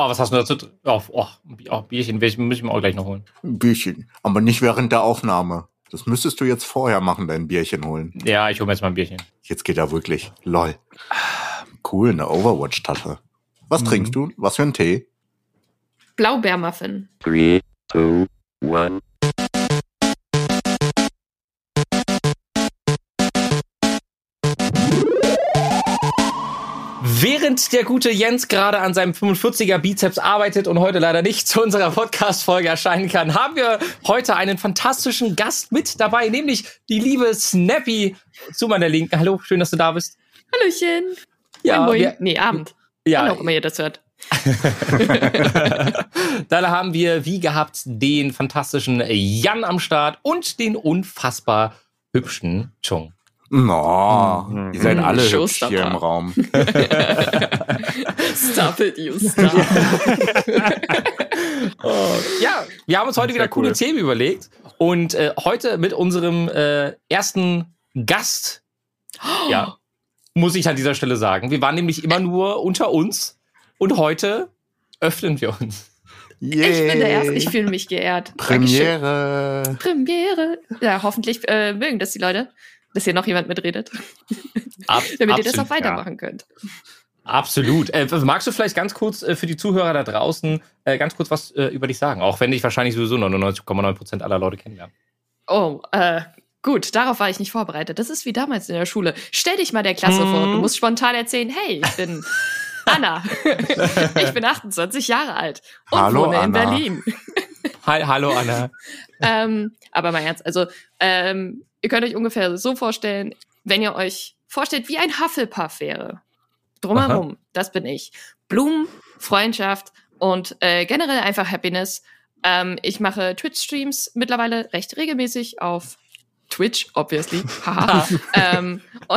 Oh, was hast du dazu? Oh, oh, oh Bierchen, muss ich mir auch gleich noch holen. Ein Bierchen. Aber nicht während der Aufnahme. Das müsstest du jetzt vorher machen, dein Bierchen holen. Ja, ich hole mir jetzt mal ein Bierchen. Jetzt geht er wirklich. Lol. Cool, eine Overwatch-Tasse. Was mhm. trinkst du? Was für ein Tee? Blaubeermuffin. 3, 2, 1. Während der gute Jens gerade an seinem 45er Bizeps arbeitet und heute leider nicht zu unserer Podcast-Folge erscheinen kann, haben wir heute einen fantastischen Gast mit dabei, nämlich die liebe Snappy zu meiner Linken. Hallo, schön, dass du da bist. Hallöchen. Ja, moin, moin. nee, Abend. Ja. Wann auch immer ihr das hört. Dann haben wir, wie gehabt, den fantastischen Jan am Start und den unfassbar hübschen Chung. No, mhm. ihr seid alle hübsch hier im Raum. stop it, you stop. oh. Ja, wir haben uns heute wieder cool. coole Themen überlegt und äh, heute mit unserem äh, ersten Gast, oh. ja, muss ich an dieser Stelle sagen. Wir waren nämlich immer nur unter uns und heute öffnen wir uns. Yay. Ich bin der Erste, ich fühle mich geehrt. Premiere. Premiere. Ja, hoffentlich äh, mögen das die Leute dass hier noch jemand mitredet. Ab, Damit absolut, ihr das auch weitermachen ja. könnt. Absolut. Äh, magst du vielleicht ganz kurz äh, für die Zuhörer da draußen äh, ganz kurz was äh, über dich sagen? Auch wenn dich wahrscheinlich sowieso 99,9% aller Leute kennenlernen. Oh, äh, gut, darauf war ich nicht vorbereitet. Das ist wie damals in der Schule. Stell dich mal der Klasse hm. vor. Du musst spontan erzählen, hey, ich bin Anna. ich bin 28 Jahre alt und Hallo, wohne Anna. in Berlin. Hi, hallo Anna. ähm, aber mal ernst, also ähm, Ihr könnt euch ungefähr so vorstellen, wenn ihr euch vorstellt, wie ein Hufflepuff wäre. Drumherum, Aha. das bin ich. Blumen, Freundschaft und äh, generell einfach Happiness. Ähm, ich mache Twitch-Streams mittlerweile recht regelmäßig auf Twitch, obviously. Haha. ähm,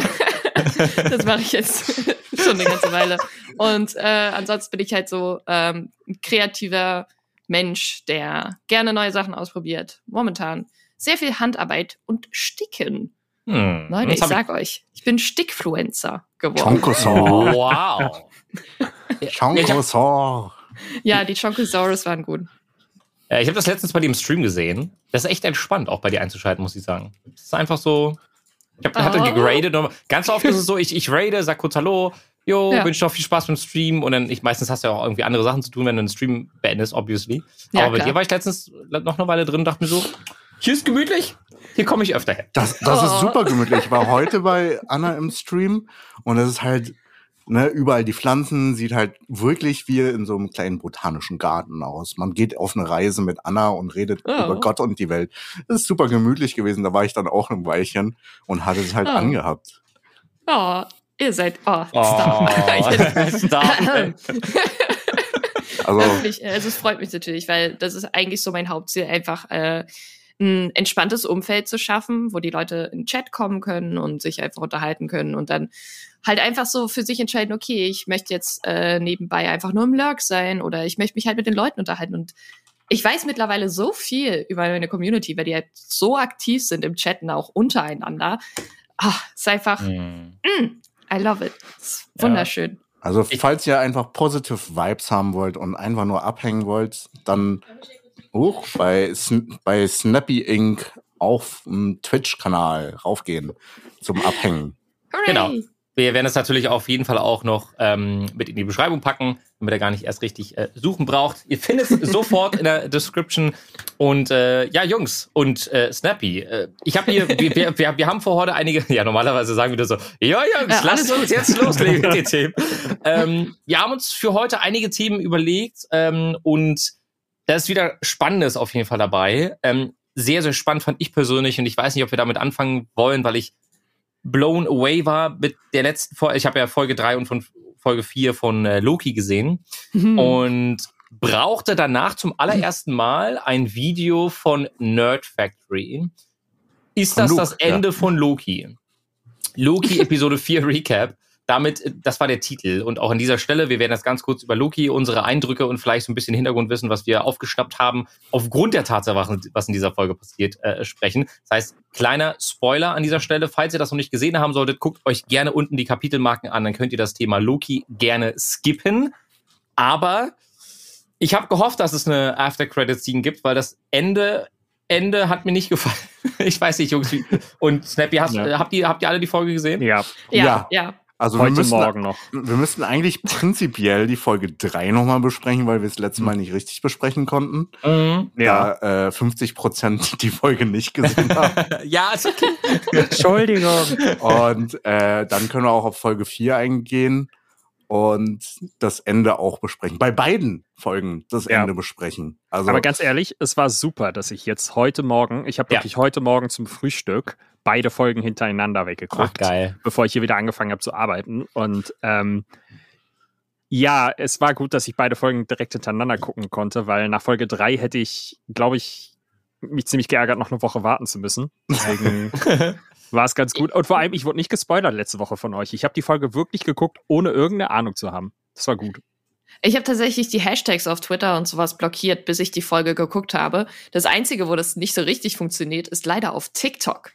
das mache ich jetzt schon eine ganze Weile. Und äh, ansonsten bin ich halt so ähm, ein kreativer Mensch, der gerne neue Sachen ausprobiert. Momentan sehr viel Handarbeit und Sticken. Hm. Leute, ich sag ich euch, ich bin Stickfluencer geworden. Chonkosaur. Wow. Chonkosaur. Ja, die Chonkosaurus waren gut. Ja, ich habe das letztens bei dir im Stream gesehen. Das ist echt entspannt, auch bei dir einzuschalten, muss ich sagen. Es ist einfach so. Ich habe oh. hatte gegradet. Ganz oft ist es so, ich, ich raide, sag kurz Hallo, jo, ja. wünsche noch viel Spaß beim Stream. Und dann, ich meistens hast du ja auch irgendwie andere Sachen zu tun, wenn du einen Stream beendest, obviously. Ja, Aber klar. bei dir war ich letztens noch eine Weile drin und dachte mir so, hier ist gemütlich, hier komme ich öfter her. Das, das oh. ist super gemütlich. Ich war heute bei Anna im Stream und es ist halt, ne, überall die Pflanzen, sieht halt wirklich wie in so einem kleinen botanischen Garten aus. Man geht auf eine Reise mit Anna und redet oh. über Gott und die Welt. Das ist super gemütlich gewesen. Da war ich dann auch ein Weilchen und hatte es halt oh. angehabt. Oh, ihr seid, oh, oh stop. also, also es freut mich natürlich, weil das ist eigentlich so mein Hauptziel, einfach äh, ein entspanntes Umfeld zu schaffen, wo die Leute in den Chat kommen können und sich einfach unterhalten können und dann halt einfach so für sich entscheiden, okay, ich möchte jetzt äh, nebenbei einfach nur im Lurk sein oder ich möchte mich halt mit den Leuten unterhalten und ich weiß mittlerweile so viel über meine Community, weil die halt so aktiv sind im Chatten auch untereinander. Ach, ist einfach, mm. Mm, I love it. Ist wunderschön. Ja. Also, falls ihr einfach positive Vibes haben wollt und einfach nur abhängen wollt, dann hoch bei, bei Snappy Inc. auf dem Twitch-Kanal raufgehen zum Abhängen. Hooray. Genau. Wir werden es natürlich auf jeden Fall auch noch ähm, mit in die Beschreibung packen, damit ihr gar nicht erst richtig äh, suchen braucht. Ihr findet es sofort in der Description. Und äh, ja, Jungs und äh, Snappy, äh, ich habe hier, wir, wir, wir haben vor heute einige, ja, normalerweise sagen wir das so, ja, Jungs, ja, lasst uns jetzt loslegen mit den Themen. Ähm, wir haben uns für heute einige Themen überlegt ähm, und da ist wieder Spannendes auf jeden Fall dabei. Ähm, sehr, sehr spannend fand ich persönlich und ich weiß nicht, ob wir damit anfangen wollen, weil ich blown away war mit der letzten Folge. Ich habe ja Folge 3 und von Folge 4 von äh, Loki gesehen mhm. und brauchte danach zum allerersten Mal ein Video von Nerd Factory. Ist von das Luke, das Ende ja. von Loki? Loki Episode 4 Recap damit, äh, das war der Titel. Und auch an dieser Stelle, wir werden jetzt ganz kurz über Loki, unsere Eindrücke und vielleicht so ein bisschen Hintergrundwissen, was wir aufgeschnappt haben, aufgrund der Tatsache, was in dieser Folge passiert, äh, sprechen. Das heißt, kleiner Spoiler an dieser Stelle. Falls ihr das noch nicht gesehen haben solltet, guckt euch gerne unten die Kapitelmarken an, dann könnt ihr das Thema Loki gerne skippen. Aber Ich habe gehofft, dass es eine After-Credit-Scene gibt, weil das Ende, Ende hat mir nicht gefallen. Ich weiß nicht, Jungs. Wie, und Snappy, hast, Ja. habt, ihr, habt ihr alle die Folge gesehen? Ja, Ja, Ja. ja. Also wir heute müssen, Morgen noch. wir müssten eigentlich prinzipiell die Folge 3 nochmal besprechen, weil wir es letztes Mal nicht richtig besprechen konnten. Mhm. Ja. Da äh, 50 Prozent die Folge nicht gesehen haben. Ja, ist okay. Entschuldigung. Und äh, dann können wir auch auf Folge 4 eingehen und das Ende auch besprechen. Bei beiden Folgen das Ja. Ende besprechen. Also Aber ganz ehrlich, es war super, dass ich jetzt heute Morgen, ich habe Ja. wirklich heute Morgen zum Frühstück beide Folgen hintereinander weggeguckt. Ach, geil. bevor ich hier wieder angefangen habe zu arbeiten. Und ähm, ja, es war gut, dass ich beide Folgen direkt hintereinander gucken konnte, weil nach Folge drei hätte ich, glaube ich, mich ziemlich geärgert, noch eine Woche warten zu müssen. Deswegen war es ganz gut. Und vor allem, ich wurde nicht gespoilert letzte Woche von euch. Ich habe die Folge wirklich geguckt, ohne irgendeine Ahnung zu haben. Das war gut. Ich habe tatsächlich die Hashtags auf Twitter und sowas blockiert, bis ich die Folge geguckt habe. Das Einzige, wo das nicht so richtig funktioniert, ist leider auf TikTok.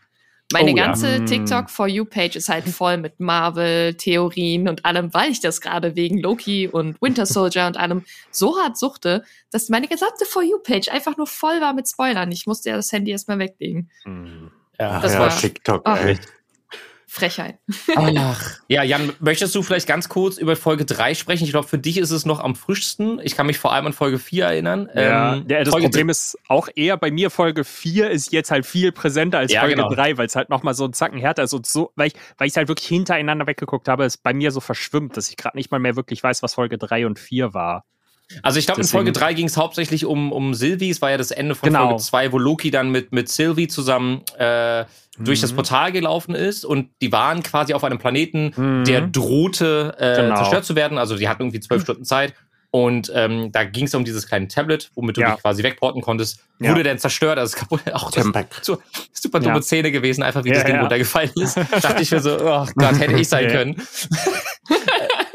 Meine Oh ja. ganze Mm. TikTok For You-Page ist halt voll mit Marvel-Theorien und allem, weil ich das gerade wegen Loki und Winter Soldier und allem so hart suchte, dass meine gesamte For You-Page einfach nur voll war mit Spoilern. Ich musste ja das Handy erstmal weglegen. Ja, das ja, war- TikTok, Ach. ey. Frechheit. Ach. Ja, Jan, möchtest du vielleicht ganz kurz über Folge 3 sprechen? Ich glaube, für dich ist es noch am frischsten. Ich kann mich vor allem an Folge 4 erinnern. Ja, Ähm, der, das Folge Problem ist auch eher bei mir, Folge 4 ist jetzt halt viel präsenter als Ja, Folge genau. 3, weil es halt nochmal so ein Zacken härter ist und so, weil ich weil ich halt wirklich hintereinander weggeguckt habe, ist bei mir so verschwimmt, dass ich gerade nicht mal mehr wirklich weiß, was Folge 3 und 4 war. Also ich glaube, in Folge 3 ging es hauptsächlich um, um Sylvie. Es war ja das Ende von Genau. Folge 2, wo Loki dann mit, mit Sylvie zusammen äh, durch das Mhm. Portal gelaufen ist. Und die waren quasi auf einem Planeten, Mhm. der drohte äh, Genau. zerstört zu werden. Also die hatten irgendwie zwölf Stunden Zeit. Und ähm, da ging es um dieses kleine Tablet, womit du Ja. dich quasi wegporten konntest. Ja. Wurde dann zerstört, also es kaputt. Auch das so, super dumme Ja. Szene gewesen, einfach wie das Ding runtergefallen ist. Dachte ich mir so, oh Gott, hätte ich sein können.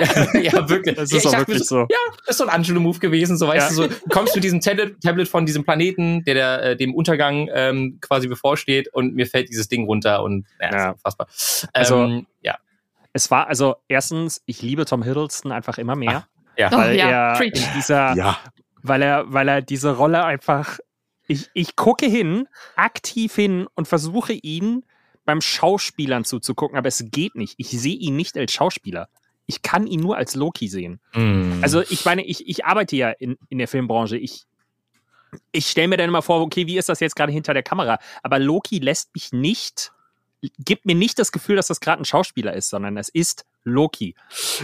ja, wirklich. Das Ja, ist ich auch wirklich so. Ja, das ist so ein Angelo-Move gewesen. So, weißt Ja. du, so, du kommst mit diesem Tablet, Tablet von diesem Planeten, der, der äh, dem Untergang ähm, quasi bevorsteht und mir fällt dieses Ding runter und ja, Ja. ist unfassbar. Also- ähm, ja, Es war also erstens, ich liebe Tom Hiddleston einfach immer mehr, ja. Oh, weil ja, er dieser, Ja, weil er, weil er diese Rolle einfach, ich, ich gucke hin, aktiv hin und versuche ihn beim Schauspielern zuzugucken, aber es geht nicht. Ich sehe ihn nicht als Schauspieler. Ich kann ihn nur als Loki sehen. Mm. Also ich meine, ich, ich arbeite ja in, in der Filmbranche. Ich, ich stelle mir dann immer vor, okay, wie ist das jetzt gerade hinter der Kamera? Aber Loki lässt mich nicht, gibt mir nicht das Gefühl, dass das gerade ein Schauspieler ist, sondern es ist Loki.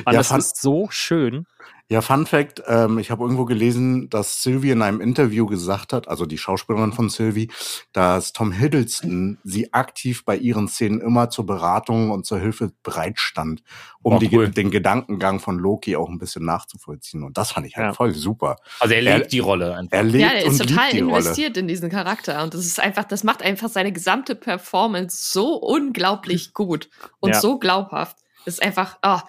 Und Ja, das fand- ist so schön. Ja, Fun Fact, ähm, ich habe irgendwo gelesen, dass Sylvie in einem Interview gesagt hat, also die Schauspielerin von Sylvie, dass Tom Hiddleston sie aktiv bei ihren Szenen immer zur Beratung und zur Hilfe bereitstand, um Oh, die, cool. den Gedankengang von Loki auch ein bisschen nachzuvollziehen. Und das fand ich halt Ja. voll super. also er er- lebt die Rolle einfach. Er lebt Ja, er ist und total liebt die Rolle. investiert in diesen Charakter und das ist einfach, das macht einfach seine gesamte Performance so unglaublich gut und Ja. so glaubhaft. Das ist einfach, oh,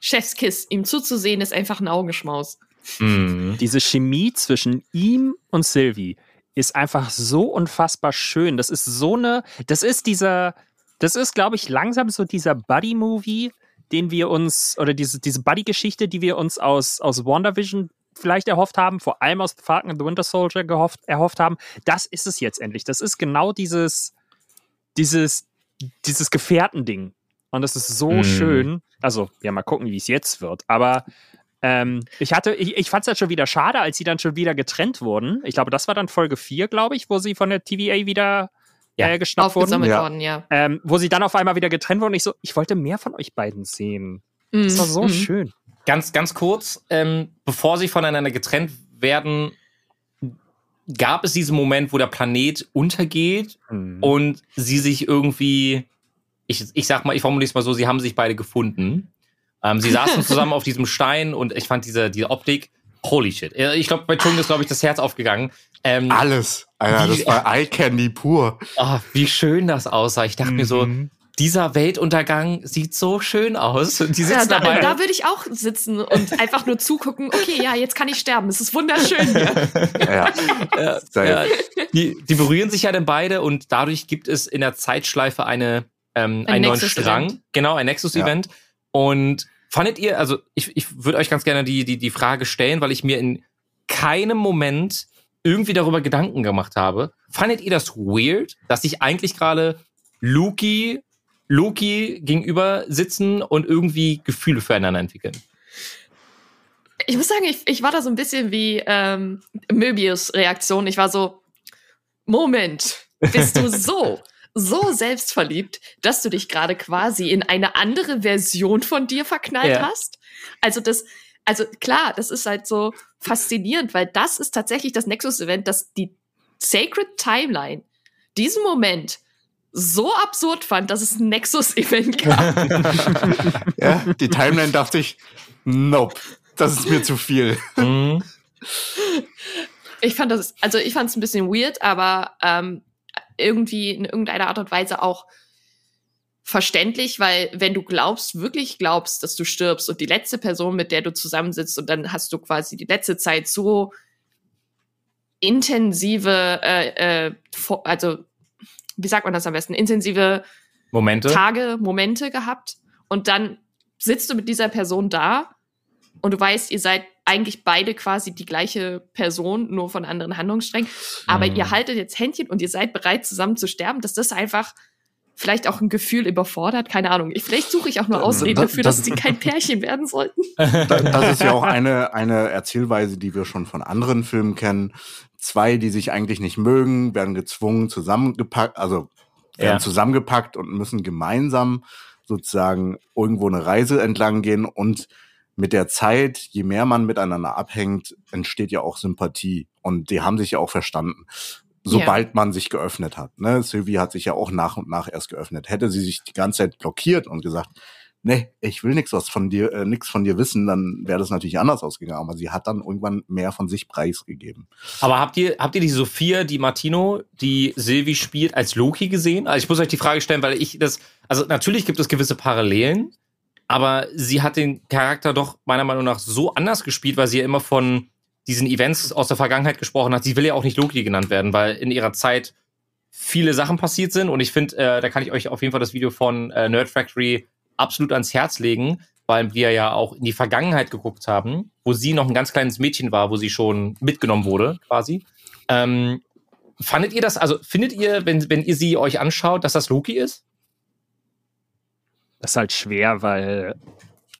Chefskiss, ihm zuzusehen, ist einfach ein Augenschmaus. Mm. Diese Chemie zwischen ihm und Sylvie ist einfach so unfassbar schön. Das ist so eine, das ist dieser, das ist, glaube ich, langsam so dieser Buddy-Movie, den wir uns, oder diese, diese Buddy-Geschichte, die wir uns aus, aus WandaVision vielleicht erhofft haben, vor allem aus Falcon and the Winter Soldier gehofft, erhofft haben. Das ist es jetzt endlich. Das ist genau dieses, dieses, dieses Gefährtending. Und das ist so Mhm. schön. Also, ja, mal gucken, wie es jetzt wird. Aber ähm, ich hatte, ich, ich fand es halt schon wieder schade, als sie dann schon wieder getrennt wurden. Ich glaube, das war dann Folge 4, glaube ich, wo sie von der TVA wieder Ja. äh, geschnappt wurden. Aufgesammelt Ja. worden, ja. Ähm, wo sie dann auf einmal wieder getrennt wurden. Ich so, ich wollte mehr von euch beiden sehen. Das war so Mhm. schön. Ganz, ganz kurz, ähm, bevor sie voneinander getrennt werden, gab es diesen Moment, wo der Planet untergeht Mhm. und sie sich irgendwie, ich, ich sag mal, ich formuliere es mal so, sie haben sich beide gefunden. Ähm, sie saßen zusammen auf diesem Stein und ich fand diese, diese Optik, holy shit. Ich glaube, bei Chung ist, glaube ich, das Herz aufgegangen. Ähm, Alles. Alter, Wie- das war Eye Candy pur. ah, wie schön das aussah. Ich dachte mir so, Mhm. dieser Weltuntergang sieht so schön aus. Und die Ja, sitzen da, dabei. da würde ich auch sitzen und einfach nur zugucken, okay, ja, jetzt kann ich sterben. Es ist wunderschön hier. Ja. Ja, ja, die, die berühren sich ja dann beide und dadurch gibt es in der Zeitschleife eine, ähm, Ein einen neuen. Strang. Genau, ein Nexus-Event. Und fandet ihr, also ich, ich würde euch ganz gerne die, die, die Frage stellen, weil ich mir in keinem Moment irgendwie darüber Gedanken gemacht habe. Fandet ihr das weird, dass ich eigentlich gerade Luki, Loki gegenüber sitzen und irgendwie Gefühle füreinander entwickeln? Ich muss sagen, ich, ich war da so ein bisschen wie ähm, Möbius Reaktion. Ich war so, Moment, bist du so, so selbstverliebt, dass du dich gerade quasi in eine andere Version von dir verknallt Ja. hast? Also das, also klar, das ist halt so faszinierend, weil das ist tatsächlich das Nexus-Event, das die Sacred Timeline diesen Moment so absurd fand, dass es ein Nexus-Event gab. Ja, die Timeline dachte ich, nope, das ist mir zu viel. Mhm. Ich fand das, also ich fand es ein bisschen weird, aber ähm, irgendwie in irgendeiner Art und Weise auch verständlich, weil wenn du glaubst, wirklich glaubst, dass du stirbst und die letzte Person, mit der du zusammensitzt und dann hast du quasi die letzte Zeit so intensive, äh, äh, also wie sagt man das am besten, intensive Momente. Tage, Momente gehabt und dann sitzt du mit dieser Person da und du weißt, ihr seid eigentlich beide quasi die gleiche Person, nur von anderen Handlungssträngen, aber Mhm. ihr haltet jetzt Händchen und ihr seid bereit, zusammen zu sterben, dass das einfach vielleicht auch ein Gefühl überfordert, keine Ahnung. Ich, vielleicht suche ich auch nur Ausreden das- dafür, dass das- sie kein Pärchen werden sollten. Da- Das ist ja auch eine, eine Erzählweise, die wir schon von anderen Filmen kennen. Zwei, die sich eigentlich nicht mögen, werden gezwungen, zusammengepackt, also werden Ja. zusammengepackt und müssen gemeinsam sozusagen irgendwo eine Reise entlang gehen und mit der Zeit, je mehr man miteinander abhängt, entsteht ja auch Sympathie. Und die haben sich ja auch verstanden, sobald man sich geöffnet hat. Ne? Sylvie hat sich ja auch nach und nach erst geöffnet. Hätte sie sich die ganze Zeit blockiert und gesagt, nee, ich will nichts was von dir, äh, nix von dir wissen, dann wäre das natürlich anders ausgegangen. Aber sie hat dann irgendwann mehr von sich preisgegeben. Aber habt ihr, habt ihr die Sophia, die Martino, die Sylvie spielt, als Loki gesehen? Also ich muss euch die Frage stellen, weil ich das, also natürlich gibt es gewisse Parallelen, aber sie hat den Charakter doch meiner Meinung nach so anders gespielt, weil sie ja immer von diesen Events aus der Vergangenheit gesprochen hat. Sie will ja auch nicht Loki genannt werden, weil in ihrer Zeit viele Sachen passiert sind und ich finde, äh, da kann ich euch auf jeden Fall das Video von äh, Nerd Factory absolut ans Herz legen, weil wir ja auch in die Vergangenheit geguckt haben, wo sie noch ein ganz kleines Mädchen war, wo sie schon mitgenommen wurde, quasi. Ähm, fandet ihr das, also findet ihr, wenn, wenn ihr sie euch anschaut, dass das Loki ist? Das ist halt schwer, weil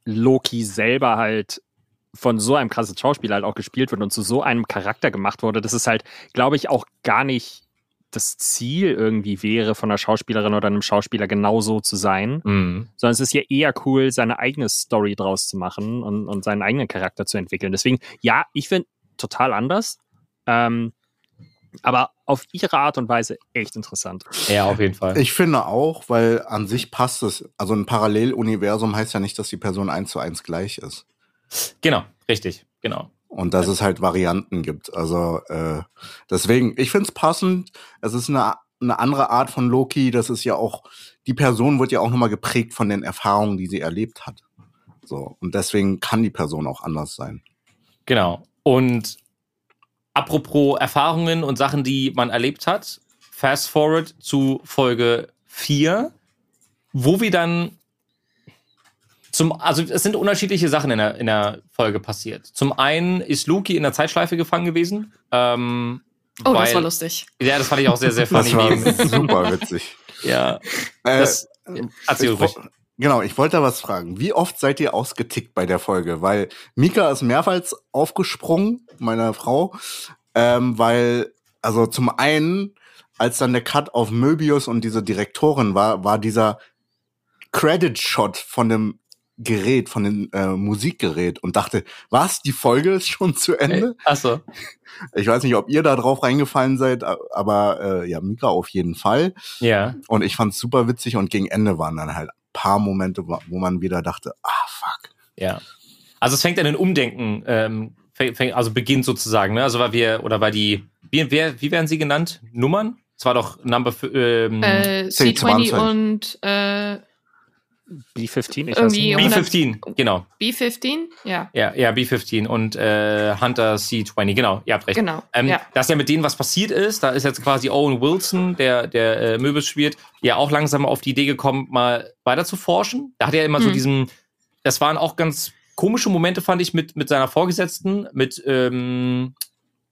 Loki selber halt von so einem krassen Schauspieler halt auch gespielt wird und zu so einem Charakter gemacht wurde, dass es halt, glaube ich, auch gar nicht das Ziel irgendwie wäre, von einer Schauspielerin oder einem Schauspieler genauso zu sein, Mhm. sondern es ist ja eher cool, seine eigene Story draus zu machen und, und seinen eigenen Charakter zu entwickeln. Deswegen, ja, ich finde total anders, ähm, aber auf ihre Art und Weise echt interessant. Ja, auf jeden Fall. Ich finde auch, weil an sich passt es. Also ein Paralleluniversum heißt ja nicht, dass die Person eins zu eins gleich ist. genau, richtig, genau. Und dass es halt Varianten gibt. Also äh, deswegen, ich finde es passend. Es ist eine, eine andere Art von Loki. Das ist ja auch, die Person wird ja auch nochmal geprägt von den Erfahrungen, die sie erlebt hat. So. Und deswegen kann die Person auch anders sein. Genau. Und apropos Erfahrungen und Sachen, die man erlebt hat, fast forward zu Folge 4, wo wir dann zum, also es sind unterschiedliche Sachen in der, in der Folge passiert. Zum einen ist Loki in der Zeitschleife gefangen gewesen. Ähm, Oh, das weil- war lustig. Ja, das fand ich auch sehr, sehr funny. Das war super witzig. ja, Äh, das, erzähl ich Genau, ich wollte da was fragen. Wie oft seid ihr ausgetickt bei der Folge? Weil Mika ist mehrmals aufgesprungen, meine Frau, ähm, weil, also zum einen, als dann der Cut auf Möbius und diese Direktorin war, war dieser Credit-Shot von dem Gerät, von dem äh, Musikgerät und dachte, was, die Folge ist schon zu Ende? Achso. Ich weiß nicht, ob ihr da drauf reingefallen seid, aber äh, ja, Mika auf jeden Fall. Ja. Und ich fand's super witzig und gegen Ende waren dann halt paar Momente, wo man wieder dachte, ah fuck. Ja. Also es fängt an ein Umdenken, ähm, fäng- fäng- also beginnt sozusagen, ne? Also weil wir, oder weil die, wie, wer, wie werden sie genannt? Nummern? Es war doch Number ähm, Äh, C20. C20 und äh, B15, ich weiß Irgendwie nicht. mehr. B15, genau. B15? Ja, Ja, ja, B15 und äh, Hunter C20, genau, ihr habt recht. genau. Ähm, ja. Dass ja mit denen was passiert ist, da ist jetzt quasi Owen Wilson, der, der äh, Möbels spielt, ja auch langsam auf die Idee gekommen, mal weiter zu forschen. Da hat er immer so Hm. diesen, das waren auch ganz komische Momente, fand ich, mit, mit seiner Vorgesetzten, mit, ähm,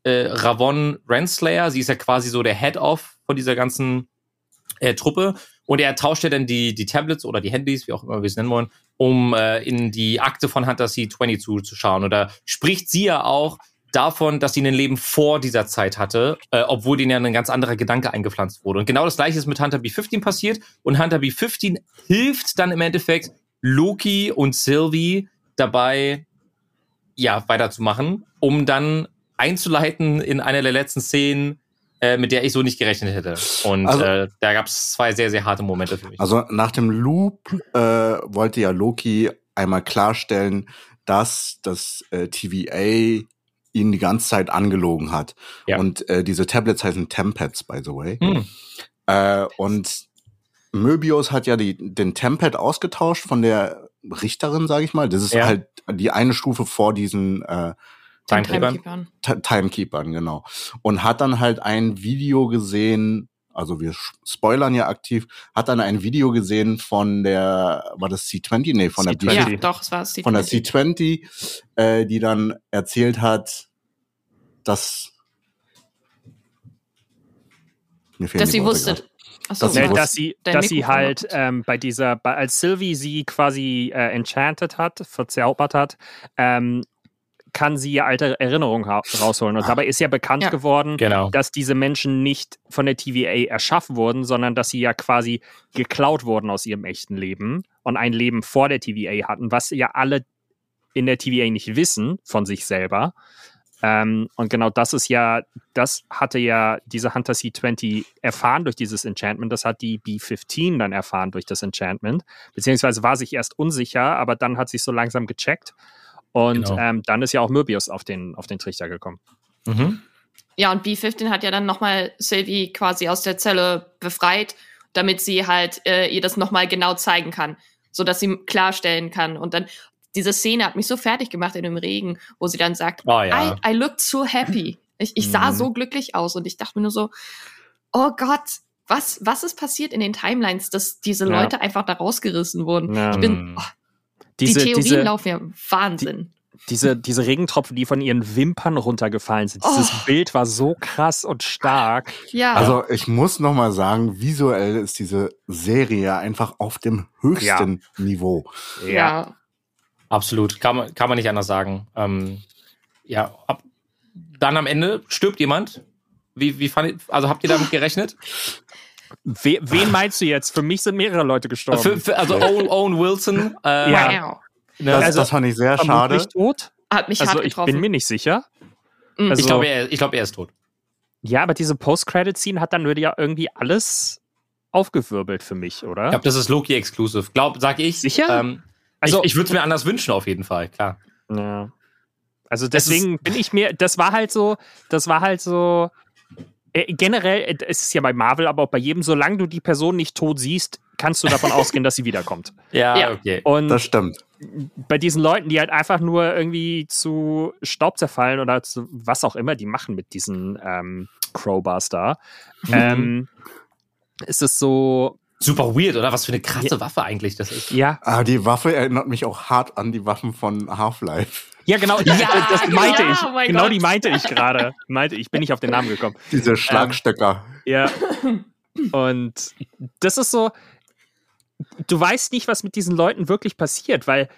äh, Ravon Renslayer. Sie ist ja quasi so der Head-Off von dieser ganzen äh, Truppe. Und er tauscht ja dann die, die Tablets oder die Handys, wie auch immer wir es nennen wollen, um äh, in die Akte von Hunter C20 zu, zu schauen. Oder spricht sie ja auch davon, dass sie ein Leben vor dieser Zeit hatte, äh, obwohl denen ja ein ganz anderer Gedanke eingepflanzt wurde. Und genau das gleiche ist mit Hunter B15 passiert. Und Hunter B15 hilft dann im Endeffekt Loki und Sylvie dabei, ja, weiterzumachen, um dann einzuleiten in einer der letzten Szenen, äh, mit der ich so nicht gerechnet hätte. Und Also- äh, da gab es zwei sehr, sehr harte Momente für mich. Also nach dem Loop äh, wollte ja Loki einmal klarstellen, dass das äh, TVA ihn die ganze Zeit angelogen hat. Ja. Und äh, diese Tablets heißen Tempads, by the way. Hm. Äh, und Möbius hat ja die, den Tempad ausgetauscht von der Richterin, sage ich mal. Das ist Ja. halt die eine Stufe vor diesen äh, Timekeepern. Timekeepern. Ti- Timekeepern, genau. Und hat dann halt ein Video gesehen, also wir spoilern ja aktiv, hat dann ein Video gesehen von der, war das C20? Nee, von der, C20. Ja, B- doch, es war es. von der C20, äh, die dann erzählt hat, dass mir Dass sie wusste. grad. Achso, Dass sie wusste- dass sie, dass sie halt ähm, bei dieser, bei, als Sylvie sie quasi äh, enchanted hat, verzaubert hat, ähm, kann sie ja alte Erinnerungen ra rausholen. Und Ah. dabei ist ja bekannt Ja. geworden, Genau. dass diese Menschen nicht von der TVA erschaffen wurden, sondern dass sie ja quasi geklaut wurden aus ihrem echten Leben und ein Leben vor der TVA hatten, was ja alle in der TVA nicht wissen von sich selber. Ähm, und genau das ist ja, das hatte ja diese Hunter C20 erfahren durch dieses Enchantment. Das hat die B15 dann erfahren durch das Enchantment. Beziehungsweise war sich erst unsicher, aber dann hat sich so langsam gecheckt. Und Genau. ähm, dann ist ja auch Möbius auf den, auf den Trichter gekommen. Mhm. Ja, und B15 hat ja dann nochmal Sylvie quasi aus der Zelle befreit, damit sie halt äh, ihr das nochmal genau zeigen kann, so dass sie klarstellen kann. Und dann, diese Szene hat mich so fertig gemacht in dem Regen, wo sie dann sagt, Oh ja. I, I looked so happy. Ich, ich sah Mhm. so glücklich aus und ich dachte mir nur so, oh Gott, was, was ist passiert in den Timelines, dass diese Ja. Leute einfach da rausgerissen wurden? Ja. Ich bin, Mhm. oh, Diese, die Theorien diese, laufen ja Wahnsinn. diese, diese Regentropfen, die von ihren Wimpern runtergefallen sind. Dieses Oh. Bild war so krass und stark. ja, Also ich muss noch mal sagen, visuell ist diese Serie einfach auf dem höchsten Niveau. ja. Absolut. Kann man, kann man nicht anders sagen. Ähm, ja, ab, dann am Ende stirbt jemand. Wie, wie fand also habt ihr damit gerechnet? We, wen meinst du jetzt? Für mich sind mehrere Leute gestorben. Für, für, also Owen, Owen Wilson. Äh, Ja. Wow. ne, Das, Also, das fand ich sehr schade. Tot? Hat mich Also hart ich getroffen. bin mir nicht sicher. Mhm. also- ich glaube, er, ich glaube, er ist tot. Ja, aber diese Post-Credit-Scene hat dann würde ja irgendwie alles aufgewirbelt für mich, oder? Ich glaube, das ist Loki Exclusive. Glaub, sag ich. Sicher? Ähm, Also- ich ich würde es mir anders wünschen, auf jeden Fall, klar. Ja. Also deswegen bin ich mir, das war halt so, das war halt so, äh, generell, äh, es ist ja bei Marvel, aber auch bei jedem, solange du die Person nicht tot siehst, kannst du davon ausgehen, dass sie wiederkommt. Ja, Ja. okay. Und Das stimmt. bei diesen Leuten, die halt einfach nur irgendwie zu Staub zerfallen oder zu was auch immer die machen mit diesen ähm, Crowbars da, Mhm. ähm, ist es so, Super weird, oder? Was für eine krasse Waffe eigentlich das ist. ja, Ah, die Waffe erinnert mich auch hart an die Waffen von Half-Life. ja genau, ja, das meinte ja, ich, oh mein genau Gott. die meinte ich gerade, meinte ich, bin nicht auf den Namen gekommen. Diese Schlagstöcker. Ja. Und das ist so, du weißt nicht, was mit diesen Leuten wirklich passiert, weil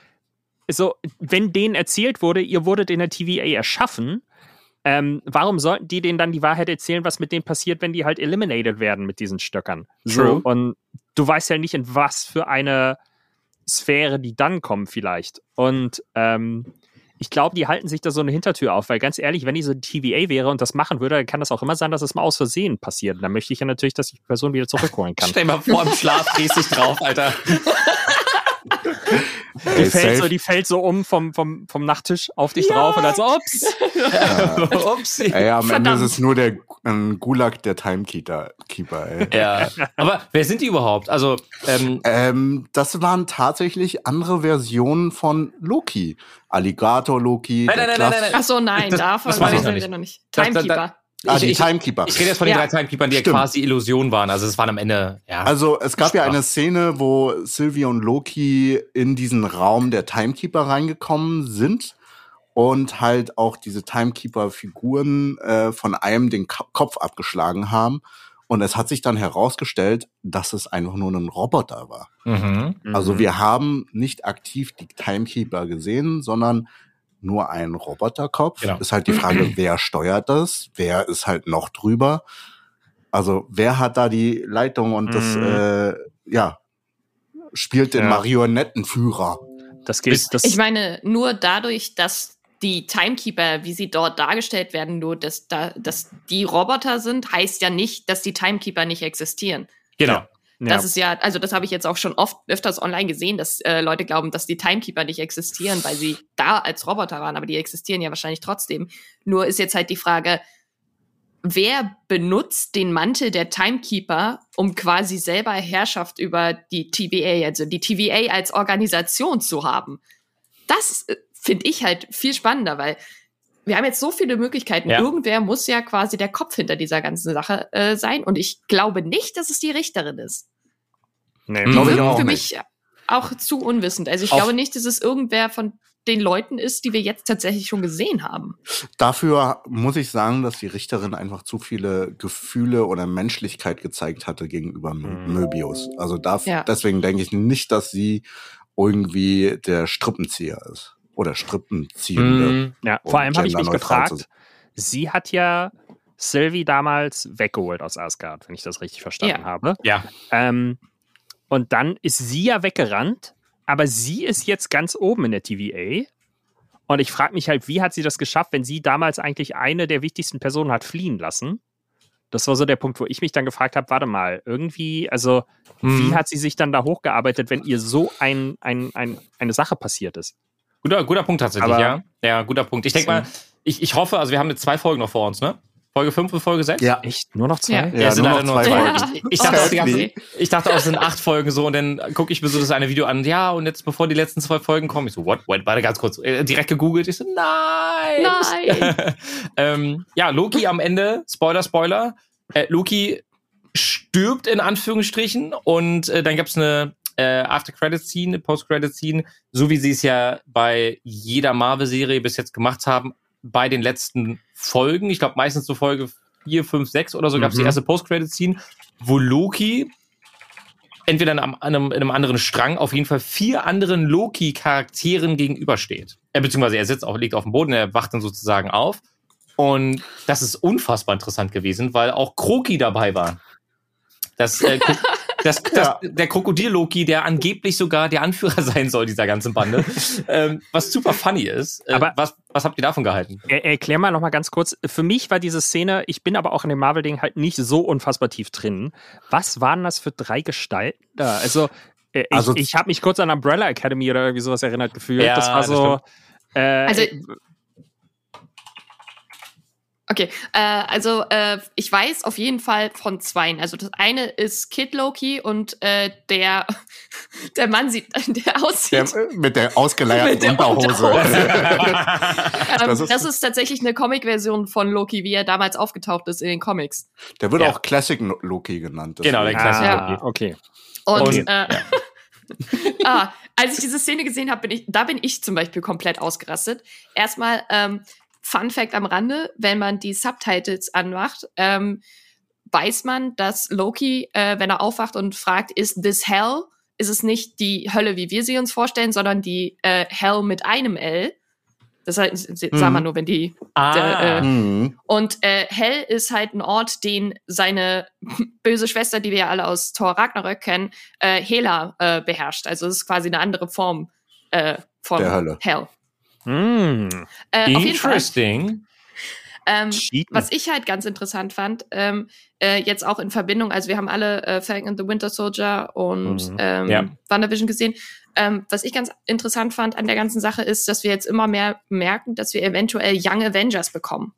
so, wenn denen erzählt wurde, ihr wurdet in der TVA erschaffen, ähm, warum sollten die denen dann die Wahrheit erzählen, was mit denen passiert, wenn die halt eliminated werden mit diesen Stöckern? So, True. und du weißt ja nicht, in was für eine Sphäre die dann kommen, vielleicht. Und ähm, ich glaube, die halten sich da so eine Hintertür auf, weil ganz ehrlich, wenn die so TVA wäre und das machen würde, dann kann das auch immer sein, dass es mal aus Versehen passiert. Und dann möchte ich ja natürlich, dass ich die Person wieder zurückholen kann. Stell mal vor, im Schlaf drehst dich drauf, Alter. Die fällt, so, die fällt so um vom, vom, vom Nachttisch auf dich drauf und dann so, ups. Upsi. Ey, am Ende Verdammt. ist es nur der ähm, Gulag der Timekeeper. Keeper, ey. Ja. Aber wer sind die überhaupt? Also, ähm, Ähm, das waren tatsächlich andere Versionen von Loki. Alligator Loki. Nein, nein, nein, nein, nein. Ach so, nein, Das- davon das noch wir nicht. noch nicht. Timekeeper. Ah, ich, die ich, Timekeeper. ich rede jetzt von den Ja. drei Timekeepern, die ja Stimmt. quasi Illusion waren. Also es waren am Ende, ja. Also es gab ja eine Szene, wo Sylvia und Loki in diesen Raum der Timekeeper reingekommen sind. und halt auch diese Timekeeper-Figuren äh, von einem den Ka Kopf abgeschlagen haben. Und es hat sich dann herausgestellt, dass es einfach nur ein Roboter war. Mhm. Also wir haben nicht aktiv die Timekeeper gesehen, sondern nur einen Roboterkopf. Genau. Ist halt die Frage, wer steuert das? Wer ist halt noch drüber? Also wer hat da die Leitung und das, Mhm. äh, ja, spielt den Ja. Marionettenführer. das geht. Das, Ich meine, nur dadurch, dass die Timekeeper, wie sie dort dargestellt werden, nur dass, da, dass die Roboter sind, heißt ja nicht, dass die Timekeeper nicht existieren. Genau. Ja. Das ist ja, also das habe ich jetzt auch schon oft öfters online gesehen, dass äh, Leute glauben, dass die Timekeeper nicht existieren, weil sie da als Roboter waren, aber die existieren ja wahrscheinlich trotzdem. Nur ist jetzt halt die Frage, wer benutzt den Mantel der Timekeeper, um quasi selber Herrschaft über die TVA, also die TVA als Organisation zu haben? Das äh, finde ich halt viel spannender, weil wir haben jetzt so viele Möglichkeiten. Ja. Irgendwer muss ja quasi der Kopf hinter dieser ganzen Sache äh, sein. Und ich glaube nicht, dass es die Richterin ist. nee, Die Glaube ich auch für nicht. mich auch zu unwissend. Also ich Auf- glaube nicht, dass es irgendwer von den Leuten ist, die wir jetzt tatsächlich schon gesehen haben. Dafür muss ich sagen, dass die Richterin einfach zu viele Gefühle oder Menschlichkeit gezeigt hatte gegenüber Mhm. Möbius. Also Ja. deswegen denke ich nicht, dass sie irgendwie der Strippenzieher ist. Oder Strippenziehende. Mhm. Ja, vor allem habe ich mich gefragt, sie hat ja Sylvie damals weggeholt aus Asgard, wenn ich das richtig verstanden Ja. habe. Ja. Ähm, und dann ist sie ja weggerannt, aber sie ist jetzt ganz oben in der TVA. Und ich frage mich halt, wie hat sie das geschafft, wenn sie damals eigentlich eine der wichtigsten Personen hat fliehen lassen? Das war so der Punkt, wo ich mich dann gefragt habe, warte mal, irgendwie, also Mhm. wie hat sie sich dann da hochgearbeitet, wenn ihr so ein, ein, ein, eine Sache passiert ist? Guter, guter Punkt tatsächlich, Aber- ja. Ja, guter Punkt. Ich denke mal, ich, ich hoffe, also wir haben jetzt zwei Folgen noch vor uns, ne? Folge 5 und Folge 6? Ja. Echt? Nur noch zwei? Ja. Ja, Ja, sind nur leider noch nur zwei. Folgen. Ich dachte, auch ganze, ich dachte auch, es sind acht Folgen so und dann gucke ich mir so das eine Video an. Ja, und jetzt bevor die letzten zwei Folgen kommen, ich so, what? Wait, warte ganz kurz. Äh, direkt gegoogelt. Ich so, nein. Nein. ähm, ja, Loki am Ende, Spoiler, Spoiler. Äh, Loki stirbt in Anführungsstrichen und äh, dann gab's eine äh, After-Credit-Scene, Post-Credit-Scene, so wie sie es ja bei jeder Marvel-Serie bis jetzt gemacht haben, bei den letzten Folgen. Ich glaube meistens so Folge 4, 5, 6 oder so gab's die Mhm. erste Post-Credit-Scene, wo Loki entweder in einem, in einem, in einem anderen Strang auf jeden Fall vier anderen Loki-Charakteren gegenübersteht. Äh, beziehungsweise er sitzt auch, liegt auf dem Boden, er wacht dann sozusagen auf. Und das ist unfassbar interessant gewesen, weil auch Kroki dabei war. Das, äh, das, das, Ja. Der Krokodil-Loki, der angeblich sogar der Anführer sein soll dieser ganzen Bande. ähm, was super funny ist. Äh, Aber- was, was habt ihr davon gehalten? Er, erklär mal noch mal ganz kurz. Für mich war diese Szene, ich bin aber auch in dem Marvel-Ding halt nicht so unfassbar tief drin. Was waren das für drei Gestalten da? Also, äh, ich, Also- ich habe mich kurz an Umbrella Academy oder irgendwie sowas erinnert gefühlt. Ja, das war das so. äh, Also- Okay, äh, also äh, ich weiß auf jeden Fall von zweien. Also das eine ist Kid Loki und äh, der der Mann sieht, der Der, aussieht. äh, mit der ausgeleierten Mit der Unterhose. ähm, das das, ist- ist tatsächlich eine Comic-Version von Loki, wie er damals aufgetaucht ist in den Comics. der wird Ja. auch Classic Loki genannt. Genau, der. Classic ah, Loki. okay. Und, Und- äh, ah, als ich diese Szene gesehen habe, bin ich, da bin ich zum Beispiel komplett ausgerastet. Erstmal, ähm, Fun Fact am Rande, wenn man die Subtitles anmacht, ähm, weiß man, dass Loki, äh, wenn er aufwacht und fragt, ist this hell, ist es nicht die Hölle, wie wir sie uns vorstellen, sondern die äh, Hell mit einem L. Das heißt, sagen wir Mhm. nur, wenn die Ah, Der, äh, Mhm. und äh, Hell ist halt ein Ort, den seine böse Schwester, die wir ja alle aus Thor Ragnarök kennen, äh, Hela äh, beherrscht. Also es ist quasi eine andere Form äh, von Der Hölle. Hell. Hm. Äh, interesting. Ähm, was ich halt ganz interessant fand, ähm, äh, jetzt auch in Verbindung, also wir haben alle äh, Falcon and the Winter Soldier und Mhm. ähm, Ja. WandaVision gesehen. Ähm, was ich ganz interessant fand an der ganzen Sache ist, dass wir jetzt immer mehr merken, dass wir eventuell Young Avengers bekommen.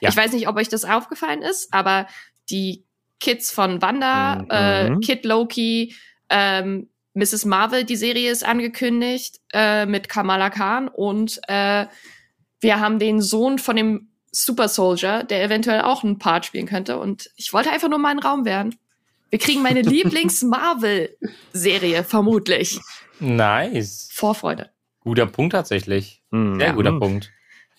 Ja. Ich weiß nicht, ob euch das aufgefallen ist, aber die Kids von Wanda, Mhm. äh, Kid Loki, ähm, Mrs. Marvel, die Serie ist angekündigt äh, mit Kamala Khan und äh, wir haben den Sohn von dem Super Soldier, der eventuell auch einen Part spielen könnte. Und ich wollte einfach nur mal einen Raum werden. Wir kriegen meine Lieblings-Marvel-Serie, vermutlich. Nice. Vorfreude. Guter Punkt tatsächlich. Hm, Sehr ja. guter. Punkt.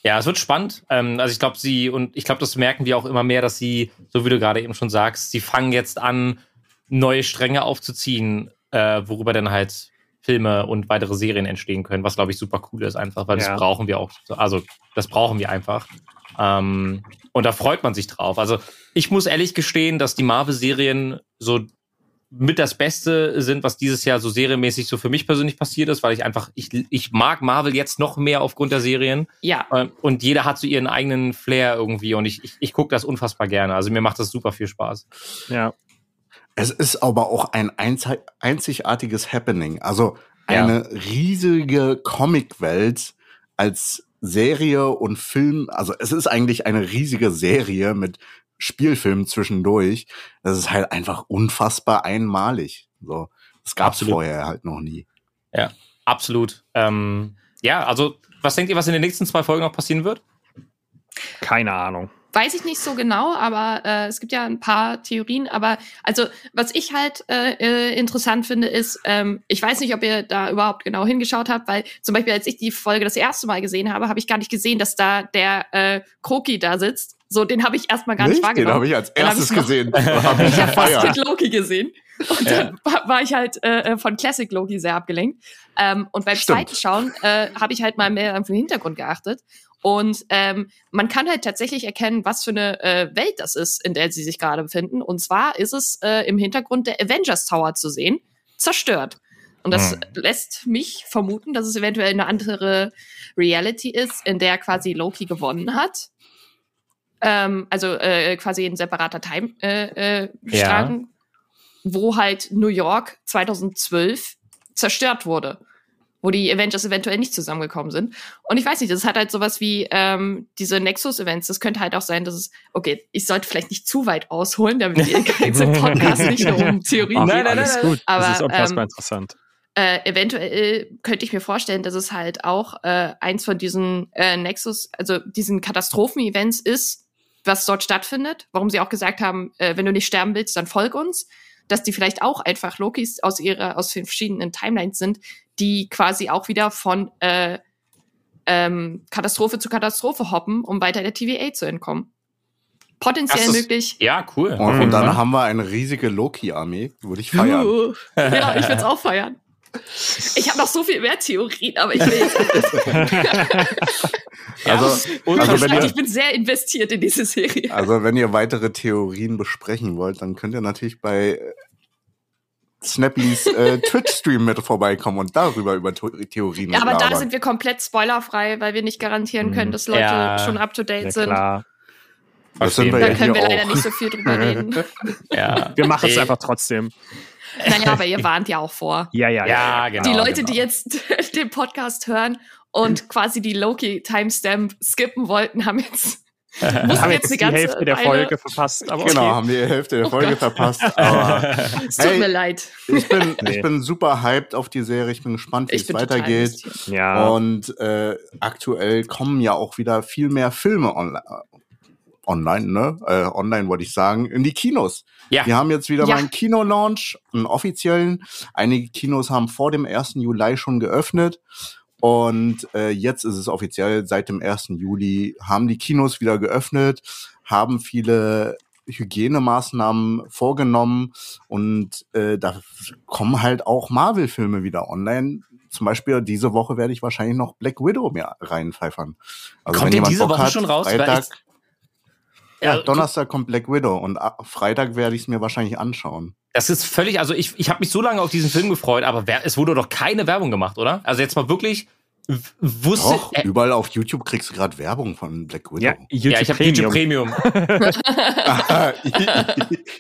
Ja, es wird spannend. Ähm, also ich glaube, sie, und ich glaube, das merken wir auch immer mehr, dass sie, so wie du gerade eben schon sagst, sie fangen jetzt an, neue Stränge aufzuziehen, äh, worüber dann halt Filme und weitere Serien entstehen können, was glaube ich super cool ist einfach, weil Ja. das brauchen wir auch. Also das brauchen wir einfach. Ähm, und da freut man sich drauf. Also ich muss ehrlich gestehen, dass die Marvel-Serien so mit das Beste sind, was dieses Jahr so serienmäßig so für mich persönlich passiert ist, weil ich einfach, ich, ich mag Marvel jetzt noch mehr aufgrund der Serien. Ja, Ähm, Und jeder hat so ihren eigenen Flair irgendwie und ich, ich, ich gucke das unfassbar gerne. Also mir macht das super viel Spaß. Ja. Es ist aber auch ein einzi- einzigartiges Happening. Also Ja. eine riesige Comicwelt als Serie und Film. Also es ist eigentlich eine riesige Serie mit Spielfilmen zwischendurch. Das ist halt einfach unfassbar einmalig. So, das gab's Absolut. vorher halt noch nie. Absolut. Ähm, ja, also was denkt ihr, was in den nächsten zwei Folgen noch passieren wird? Keine Ahnung. Weiß ich nicht so genau, aber äh, es gibt ja ein paar Theorien. Aber also, was ich halt äh, äh, interessant finde, ist, ähm, ich weiß nicht, ob ihr da überhaupt genau hingeschaut habt, weil zum Beispiel, als ich die Folge das erste Mal gesehen habe, habe ich gar nicht gesehen, dass da der äh, Kroki da sitzt. So, den habe ich erstmal gar nicht, Den wahrgenommen. habe ich als hab erstes ich's noch- gesehen. Hab ich ich habe fast mit Loki gesehen. Und dann war, war ich halt äh, von Classic Loki sehr abgelenkt. Ähm, und beim Stimmt. zweiten Schauen äh, habe ich halt mal mehr auf den Hintergrund geachtet. Und ähm, man kann halt tatsächlich erkennen, was für eine äh, Welt das ist, in der sie sich gerade befinden. Und zwar ist es äh, im Hintergrund der Avengers Tower zu sehen, zerstört. Und das Hm. lässt mich vermuten, dass es eventuell eine andere Reality ist, in der quasi Loki gewonnen hat. Ähm, also äh, quasi ein separater Time äh, äh, Ja. Wo halt New York 2012 zerstört wurde, wo die Avengers eventuell nicht zusammengekommen sind. Und ich weiß nicht, das hat halt sowas wie ähm, diese Nexus-Events. Das könnte halt auch sein, dass es, okay, ich sollte vielleicht nicht zu weit ausholen, damit ihr im Podcast nicht nur um Theorien Ach, Nein, nein, nein, gut. aber, das ist unfassbar ähm, interessant. äh, eventuell könnte ich mir vorstellen, dass es halt auch äh, eins von diesen äh, Nexus, also diesen Katastrophen-Events ist, was dort stattfindet. Warum sie auch gesagt haben, äh, wenn du nicht sterben willst, dann folg uns. Dass die vielleicht auch einfach Lokis aus ihrer, aus den verschiedenen Timelines sind, die quasi auch wieder von äh, ähm, Katastrophe zu Katastrophe hoppen, um weiter der TVA zu entkommen. Potenziell ist- möglich. Ja, cool. Und, Mhm. und dann haben wir eine riesige Loki-Armee. Würde ich feiern. Uh, ja, ich würde auch feiern. Ich habe noch so viel mehr Theorien, aber ich will jetzt Also, Und also wenn Also ihr, ich bin sehr investiert in diese Serie. Also, wenn ihr weitere Theorien besprechen wollt, dann könnt ihr natürlich bei äh, Snappys äh, Twitch-Stream mit vorbeikommen und darüber über Theorien Ja, aber da sind wir komplett spoilerfrei, weil wir nicht garantieren können, dass Leute Ja. schon up to date Ja, sind. klar. Das sind wir Da ja können wir leider auch. nicht so viel drüber reden. ja. Wir machen es einfach trotzdem. Naja, aber ihr warnt ja auch vor. Ja, ja, Ja, genau. die Leute, genau. die jetzt den Podcast hören und quasi die Loki-Timestamp skippen wollten, haben jetzt, Wir mussten haben jetzt die ganze Hälfte der Folge verpasst. Aber Genau, okay. haben wir die Hälfte der Oh Folge Gott. verpasst. Aber Es tut Hey. mir leid. ich bin, Nee. ich bin super hyped auf die Serie. Ich bin gespannt, wie Ich es bin total weitergeht. Ja. Und äh, aktuell kommen ja auch wieder viel mehr Filme online. Online, ne? Äh, online wollte ich sagen, in die Kinos. Ja. Wir haben jetzt wieder Ja. mal einen Kinolaunch, einen offiziellen. Einige Kinos haben vor dem 1. Juli schon geöffnet. Und äh, jetzt ist es offiziell, seit dem 1. Juli haben die Kinos wieder geöffnet, haben viele Hygienemaßnahmen vorgenommen und äh, da kommen halt auch Marvel-Filme wieder online. Zum Beispiel diese Woche werde ich wahrscheinlich noch Black Widow mir reinpfeifern. Also Kommt der diese Woche schon raus? Weil Freitag, ja, Donnerstag kommt Black Widow und a- Freitag werde ich es mir wahrscheinlich anschauen. Das ist völlig, also ich, ich habe mich so lange auf diesen Film gefreut, aber wer, es wurde doch keine Werbung gemacht, oder? Also jetzt mal wirklich, wusste. Doch, äh, überall auf YouTube kriegst du gerade Werbung von Black Widow. ja, YouTube ja, ich habe YouTube Premium.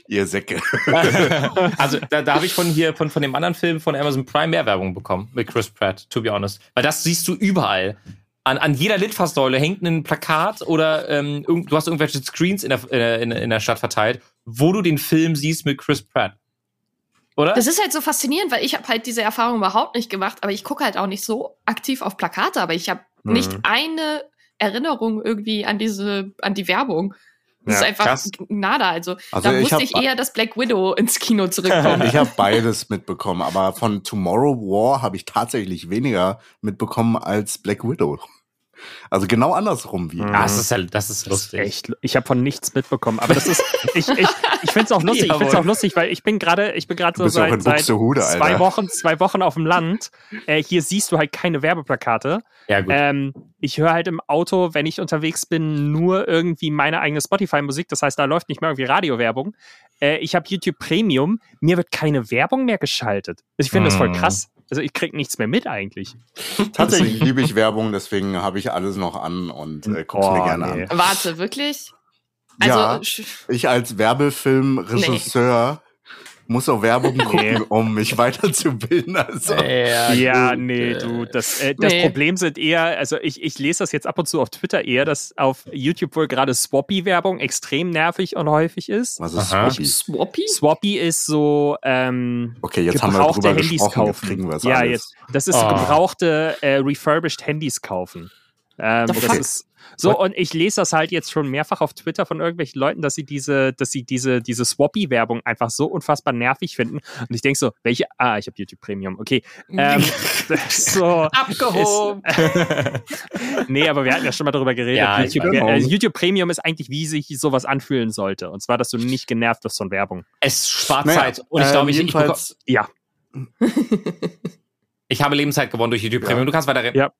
Ihr Säcke. also da, da habe ich von hier, von, von dem anderen Film von Amazon Prime mehr Werbung bekommen mit Chris Pratt, to be honest. Weil das siehst du überall. An, an jeder Litfaßsäule hängt ein Plakat oder ähm, irgend, du hast irgendwelche Screens in der, in, in der Stadt verteilt, wo du den Film siehst mit Chris Pratt. Oder? Das ist halt so faszinierend, weil ich habe halt diese Erfahrung überhaupt nicht gemacht, aber ich gucke halt auch nicht so aktiv auf Plakate, aber ich habe Mhm. nicht eine Erinnerung irgendwie an diese, an die Werbung. Das Ja, ist einfach krass. nada. Also, Also da ich wusste ich eher, dass Black Widow ins Kino zurückkommt. Ich habe beides mitbekommen, aber von Tomorrow War habe ich tatsächlich weniger mitbekommen als Black Widow. Also genau andersrum wie. Mhm. Ah, das ist halt, das ist lustig. Echt, ich habe von nichts mitbekommen, aber das ist, ich, ich, ich finde es auch lustig, ich finde auch lustig, weil ich bin gerade, ich bin gerade so seit, seit Buxtehude, zwei. Wochen, zwei Wochen auf dem Land. Äh, hier siehst du halt keine Werbeplakate. Ja, gut. Ähm, ich höre halt im Auto, wenn ich unterwegs bin, nur irgendwie meine eigene Spotify-Musik. Das heißt, da läuft nicht mehr irgendwie Radiowerbung. Äh, ich habe YouTube Premium. Mir wird keine Werbung mehr geschaltet. Also ich finde das voll Mm. krass. Also ich krieg nichts mehr mit eigentlich. Tatsächlich liebe ich Werbung, deswegen habe ich alles noch an und äh, guck's mir Oh, gerne nee. an. Warte, wirklich? Also, Ja. Ich als Werbefilmregisseur muss auch Werbung gucken, um mich weiterzubilden. Also. Ja, gut, nee, äh, du, das, äh, das Nee. Problem sind eher, also ich, ich lese das jetzt ab und zu auf Twitter eher, dass auf YouTube wohl gerade Swappy-Werbung extrem nervig und häufig ist. Was ist Aha. Swappy? Swappy? Swappy ist so ähm, Okay, jetzt haben wir drüber Handys gesprochen, kaufen. jetzt kriegen wir es ja, alles. jetzt, das ist Oh. gebrauchte äh, refurbished Handys kaufen. Ähm, The das ist so und ich lese das halt jetzt schon mehrfach auf Twitter von irgendwelchen Leuten, dass sie diese, dass sie diese diese Swappy-Werbung einfach so unfassbar nervig finden. Und ich denke so, welche? Ah, ich habe YouTube Premium. Okay, ähm, so Abgehoben. nee, aber wir hatten ja schon mal darüber geredet. Ja, YouTube, äh, YouTube Premium ist eigentlich, wie sich sowas anfühlen sollte. Und zwar, dass du nicht genervt wirst von Werbung. Es spart Naja, Zeit. Und ich ähm, glaube, ich, ich, bekomme- Ja, ich habe Lebenszeit gewonnen durch YouTube Ja. Premium. Du kannst weiterreden. Ja.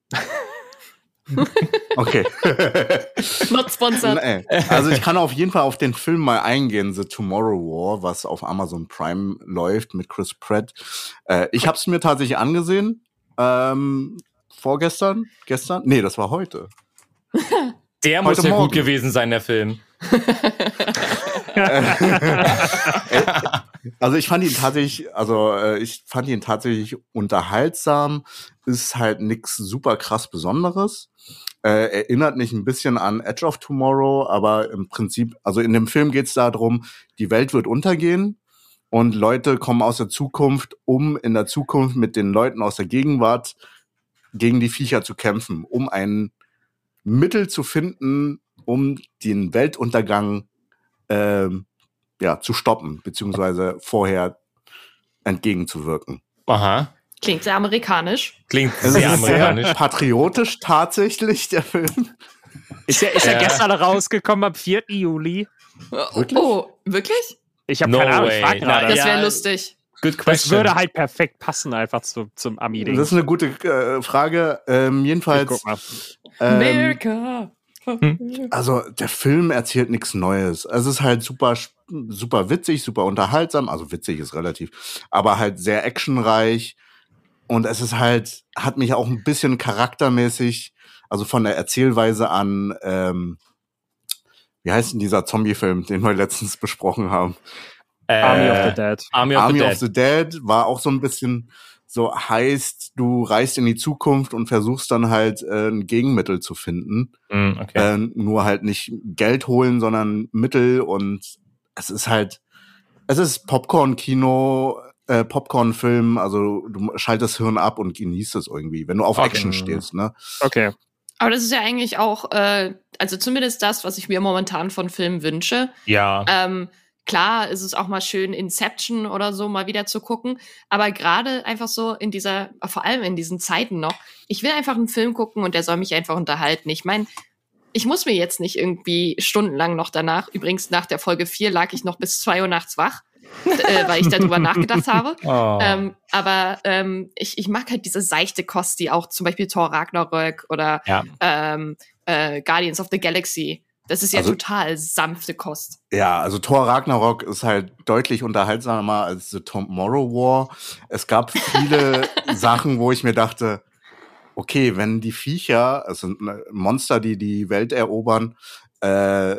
okay. Not sponsored. Nee. Also ich kann auf jeden Fall auf den Film mal eingehen, The Tomorrow War, was auf Amazon Prime läuft mit Chris Pratt. Äh, ich habe es mir tatsächlich angesehen. Ähm, vorgestern? Gestern? Nee, das war heute. Der muss Heute ja Morgen. gut gewesen sein, der Film. Also ich fand ihn tatsächlich, also äh, ich fand ihn tatsächlich unterhaltsam. Ist halt nix super krass Besonderes. Äh, erinnert mich ein bisschen an Edge of Tomorrow, aber im Prinzip, also in dem Film geht es darum, die Welt wird untergehen und Leute kommen aus der Zukunft, um in der Zukunft mit den Leuten aus der Gegenwart gegen die Viecher zu kämpfen, um ein Mittel zu finden, um den Weltuntergang ähm, ja, zu stoppen, beziehungsweise vorher entgegenzuwirken. Aha. Klingt sehr amerikanisch. Klingt Es sehr amerikanisch. patriotisch tatsächlich, der Film. Ist ja, ist ja Ja. gestern rausgekommen, am 4. Juli. Wirklich? Oh, wirklich? Ich habe No keine Ahnung, ich way. frag Na, gerade. Das Ja, wäre lustig. Good Das question. würde halt perfekt passen, einfach zu, zum Ami-Ding. Das ist eine gute äh, Frage. Ähm, Ich jedenfalls, guck mal. ähm, America. also der Film erzählt nichts Neues. Es ist halt super, super witzig, super unterhaltsam. Also witzig ist relativ, aber halt sehr actionreich. Und es ist halt, hat mich auch ein bisschen charaktermäßig, also von der Erzählweise an, ähm, wie heißt denn dieser Zombie-Film, den wir letztens besprochen haben? Äh, Army of the Dead. Army of Army the of Dead. the Dead war auch so ein bisschen so heißt, du reist in die Zukunft und versuchst dann halt äh, ein Gegenmittel zu finden. Hm, okay. Äh, nur halt nicht Geld holen, sondern Mittel und es ist halt, es ist Popcorn-Kino, äh, Popcorn-Film, also du schaltest Hirn ab und genießt es irgendwie, wenn du auf Okay. Action stehst, ne? Okay. Aber das ist ja eigentlich auch, äh, also zumindest das, was ich mir momentan von Filmen wünsche. ja. Ähm, klar ist es auch mal schön, Inception oder so mal wieder zu gucken. Aber gerade einfach so in dieser, vor allem in diesen Zeiten noch, ich will einfach einen Film gucken und der soll mich einfach unterhalten. Ich meine, ich muss mir jetzt nicht irgendwie stundenlang noch danach, übrigens nach der Folge 4 lag ich noch bis 2 Uhr nachts wach, äh, weil ich darüber nachgedacht habe. Oh. Ähm, aber ähm, ich, ich mag halt diese seichte Kost, die auch zum Beispiel Thor Ragnarök oder Ja. ähm, äh, Guardians of the Galaxy. Das ist ja Also- total sanfte Kost. Ja, also Thor Ragnarok ist halt deutlich unterhaltsamer als The Tomorrow War. Es gab viele Sachen, wo ich mir dachte, okay, wenn die Viecher, es sind ne, Monster, die die Welt erobern, äh,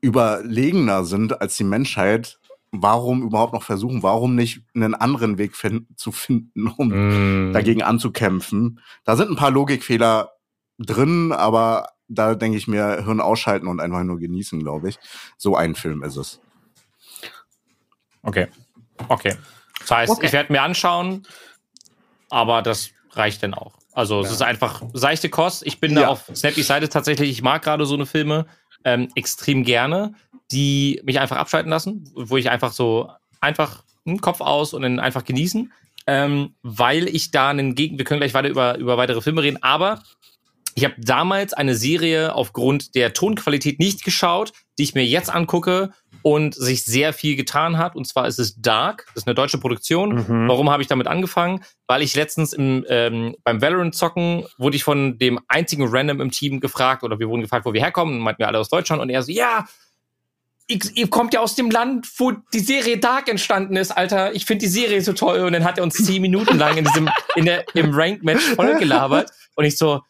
überlegener sind als die Menschheit, warum überhaupt noch versuchen, warum nicht einen anderen Weg fin zu finden, um Hm. dagegen anzukämpfen? Da sind ein paar Logikfehler drin, aber da denke ich mir, Hirn ausschalten und einfach nur genießen, glaube ich. So ein Film ist es. Okay. Okay. Das heißt, Okay. ich werde mir anschauen, aber das reicht dann auch. Also es ist einfach seichte Kost. Ich bin da Ja. auf Snappy Seite tatsächlich, ich mag gerade so eine Filme. ähm, extrem gerne, die mich einfach abschalten lassen, wo ich einfach so einfach hm, Kopf aus und dann einfach genießen, ähm, weil ich da einen Gegen, wir können gleich weiter über, über weitere Filme reden, aber ich habe damals eine Serie aufgrund der Tonqualität nicht geschaut, die ich mir jetzt angucke und sich sehr viel getan hat. Und zwar ist es Dark, das ist eine deutsche Produktion. Mhm. Warum habe ich damit angefangen? Weil ich letztens im, ähm, beim Valorant-Zocken wurde ich von dem einzigen Random im Team gefragt, oder wir wurden gefragt, wo wir herkommen, und meinten wir alle aus Deutschland. Und er so, ja, ihr, ihr kommt ja aus dem Land, wo die Serie Dark entstanden ist, Alter. Ich finde die Serie so toll. Und dann hat er uns zehn Minuten lang in diesem, in der, im Ranked-Match voll gelabert. Und ich so,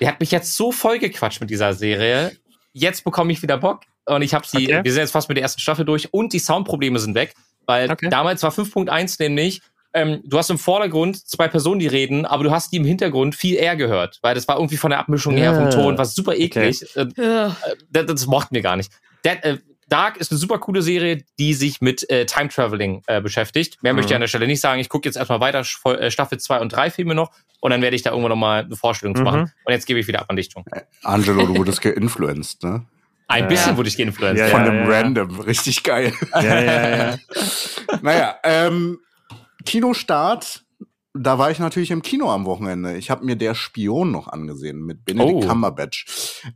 der hat mich jetzt so voll gequatscht mit dieser Serie. Jetzt bekomme ich wieder Bock. Und ich habe sie, Okay. wir sind jetzt fast mit der ersten Staffel durch und die Soundprobleme sind weg. Weil Okay. damals war 5.1 nämlich, ähm, du hast im Vordergrund zwei Personen, die reden, aber du hast die im Hintergrund viel eher gehört. Weil das war irgendwie von der Abmischung her, vom. Ton, was super eklig. Äh, Ja. das, das mochten wir gar nicht. That, äh, Dark ist eine super coole Serie, die sich mit äh, Time Traveling äh, beschäftigt. Mehr möchte ich Mhm. an der Stelle nicht sagen. Ich gucke jetzt erstmal weiter Sch- äh, Staffel 2 und 3 Filme noch und dann werde ich da irgendwann nochmal eine Vorstellung Mhm. machen. Und jetzt gebe ich wieder ab an dich, John. Angelo, du wurdest geinfluenced, ne? Ein Ja. bisschen wurde ich geinfluenced. Ja, Von ja, einem ja. Random. Richtig geil. Ja, ja, ja. naja, ähm, Kinostart. Da war ich natürlich im Kino am Wochenende. Ich habe mir Der Spion noch angesehen mit Benedict Oh. Cumberbatch.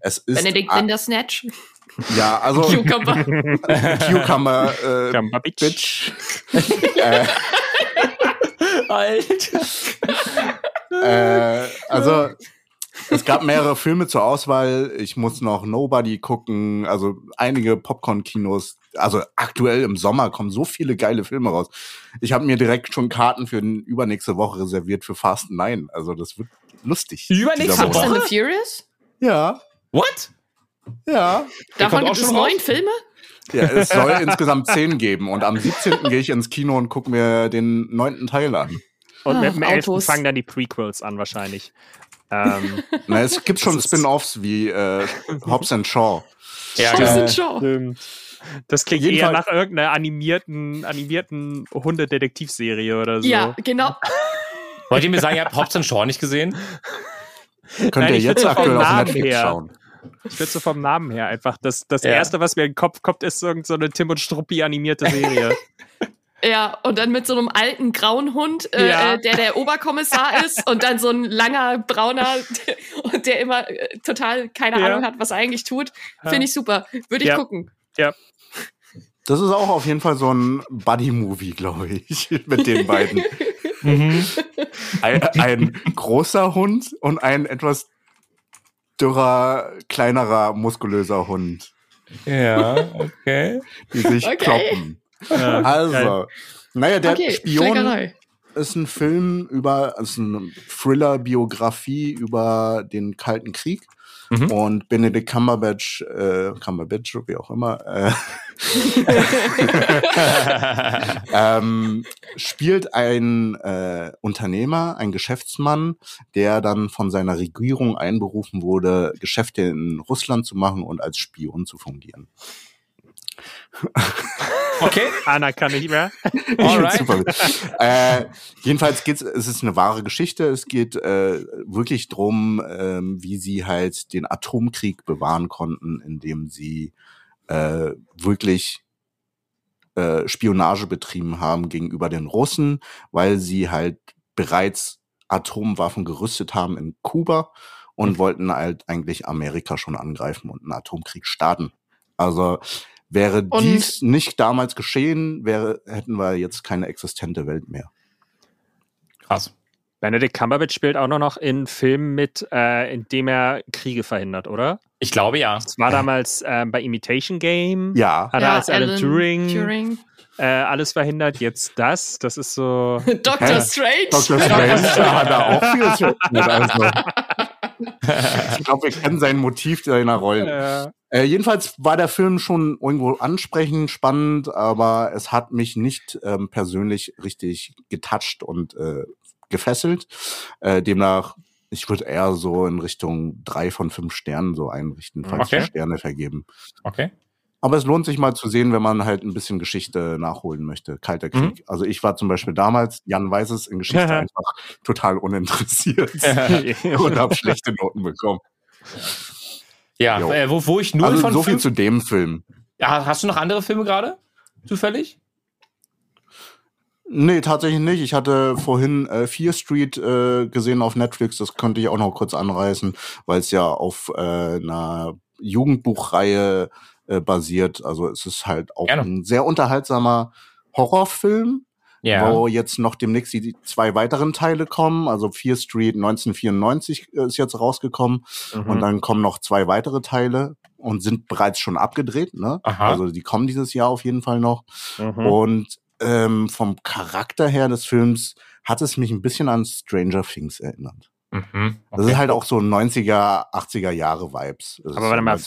Es ist Benedict Bindersnatch. ja, also Cucumber. Cucumber äh. Bitch. äh, Alter. äh, also es gab mehrere Filme zur Auswahl. Ich muss noch Nobody gucken. Also einige Popcorn-Kinos. Also aktuell im Sommer kommen so viele geile Filme raus. Ich habe mir direkt schon Karten für übernächste Woche reserviert für Fast 9. Also das wird lustig. Übernächste dieser Fast and the Furious? Ja, What? ja. Davon gibt es schon neun? Filme? Ja, es soll insgesamt zehn geben. Und am 17. gehe ich ins Kino und gucke mir den neunten Teil an. Und mit dem 11. Autos. fangen dann die Prequels an wahrscheinlich. Ähm, Na, es gibt schon Spin-offs wie äh, Hobbs and Shaw. Ja, Hobbs genau. and Shaw. stimmt. Das klingt eher Fall- nach irgendeiner animierten, animierten Hundedetektivserie oder so. Ja, genau. Wollt ihr mir sagen, ihr habt Hobbs and Shaw nicht gesehen? Könnt Nein, ihr ich jetzt aktuell auf Namen Netflix her. schauen. Ich würde so vom Namen her einfach. Das, das Ja. erste, was mir in den Kopf kommt, ist irgend so eine Tim und Struppi animierte Serie. Ja, und dann mit so einem alten grauen Hund, äh, Ja. äh, der der Oberkommissar ist und dann so ein langer brauner und der immer äh, total keine Ja. Ahnung hat, was er eigentlich tut. Finde ich super. Würde ich Ja. Das ist auch auf jeden Fall so ein Buddy-Movie, glaube ich, mit den beiden. Ein, ein großer Hund und ein etwas dürrer, kleinerer, muskulöser Hund, Ja, okay. die sich Okay. kloppen. Ja, geil. Also, naja, der okay, Spion Schlägerei. ist ein Film über, ist eine Thriller-Biografie über den Kalten Krieg. Mhm. Und Benedict Cumberbatch, äh, Cumberbatch, wie auch immer, äh, ähm, spielt ein äh, Unternehmer, ein Geschäftsmann, der dann von seiner Regierung einberufen wurde, Geschäfte in Russland zu machen und als Spion zu fungieren. Okay. Anna kann nicht mehr. Alright. Super. äh, jedenfalls geht's, es ist eine wahre Geschichte. Es geht äh, wirklich drum, ähm, wie sie halt den Atomkrieg bewahren konnten, indem sie äh, wirklich äh, Spionage betrieben haben gegenüber den Russen, weil sie halt bereits Atomwaffen gerüstet haben in Kuba und wollten halt eigentlich Amerika schon angreifen und einen Atomkrieg starten. Also wäre Und- dies nicht damals geschehen, wäre, hätten wir jetzt keine existente Welt mehr. Krass. Benedict Cumberbatch spielt auch noch in Filmen mit, äh, in dem er Kriege verhindert, oder? Ich glaube ja. Das war damals ähm, bei Imitation Game. Ja, Hat er als Alan, Turing, Turing. Äh, alles verhindert. Jetzt das. Das ist so. Dr. Strange. Dr. Strange da hat er auch viel zu tun. Also. Ich glaube, wir kennen sein Motiv seiner Rollen. Äh, Äh, jedenfalls war der Film schon irgendwo ansprechend, spannend, aber es hat mich nicht ähm, persönlich richtig getoucht und äh, gefesselt. Äh, demnach, ich würde eher so in Richtung drei von fünf Sternen so einrichten, falls Okay. Sterne vergeben. Okay. Aber es lohnt sich mal zu sehen, wenn man halt ein bisschen Geschichte nachholen möchte. Kalter Krieg. Also ich war zum Beispiel damals, Jan weiß es, in Geschichte einfach total uninteressiert und habe schlechte Noten bekommen. Ja, äh, wo, wo ich null Also von so viel fünf, zu dem Film. ja, Hast du noch andere Filme gerade? Zufällig? Nee, tatsächlich nicht. Ich hatte vorhin äh, Fear Street äh, gesehen auf Netflix. Das könnte ich auch noch kurz anreißen, weil es ja auf äh, einer Jugendbuchreihe äh, basiert. Also es ist halt auch Gerne. ein sehr unterhaltsamer Horrorfilm, wo jetzt noch demnächst die zwei weiteren Teile kommen. Also Fear Street 1994 ist jetzt rausgekommen Mhm. und dann kommen noch zwei weitere Teile und sind bereits schon abgedreht. Ne? Aha. Also die kommen dieses Jahr auf jeden Fall noch. Mhm. Und ähm, vom Charakter her des Films hat es mich ein bisschen an Stranger Things erinnert. Mhm. Das okay. ist halt auch so 90er, 80er Jahre Vibes. Das Aber warte mal.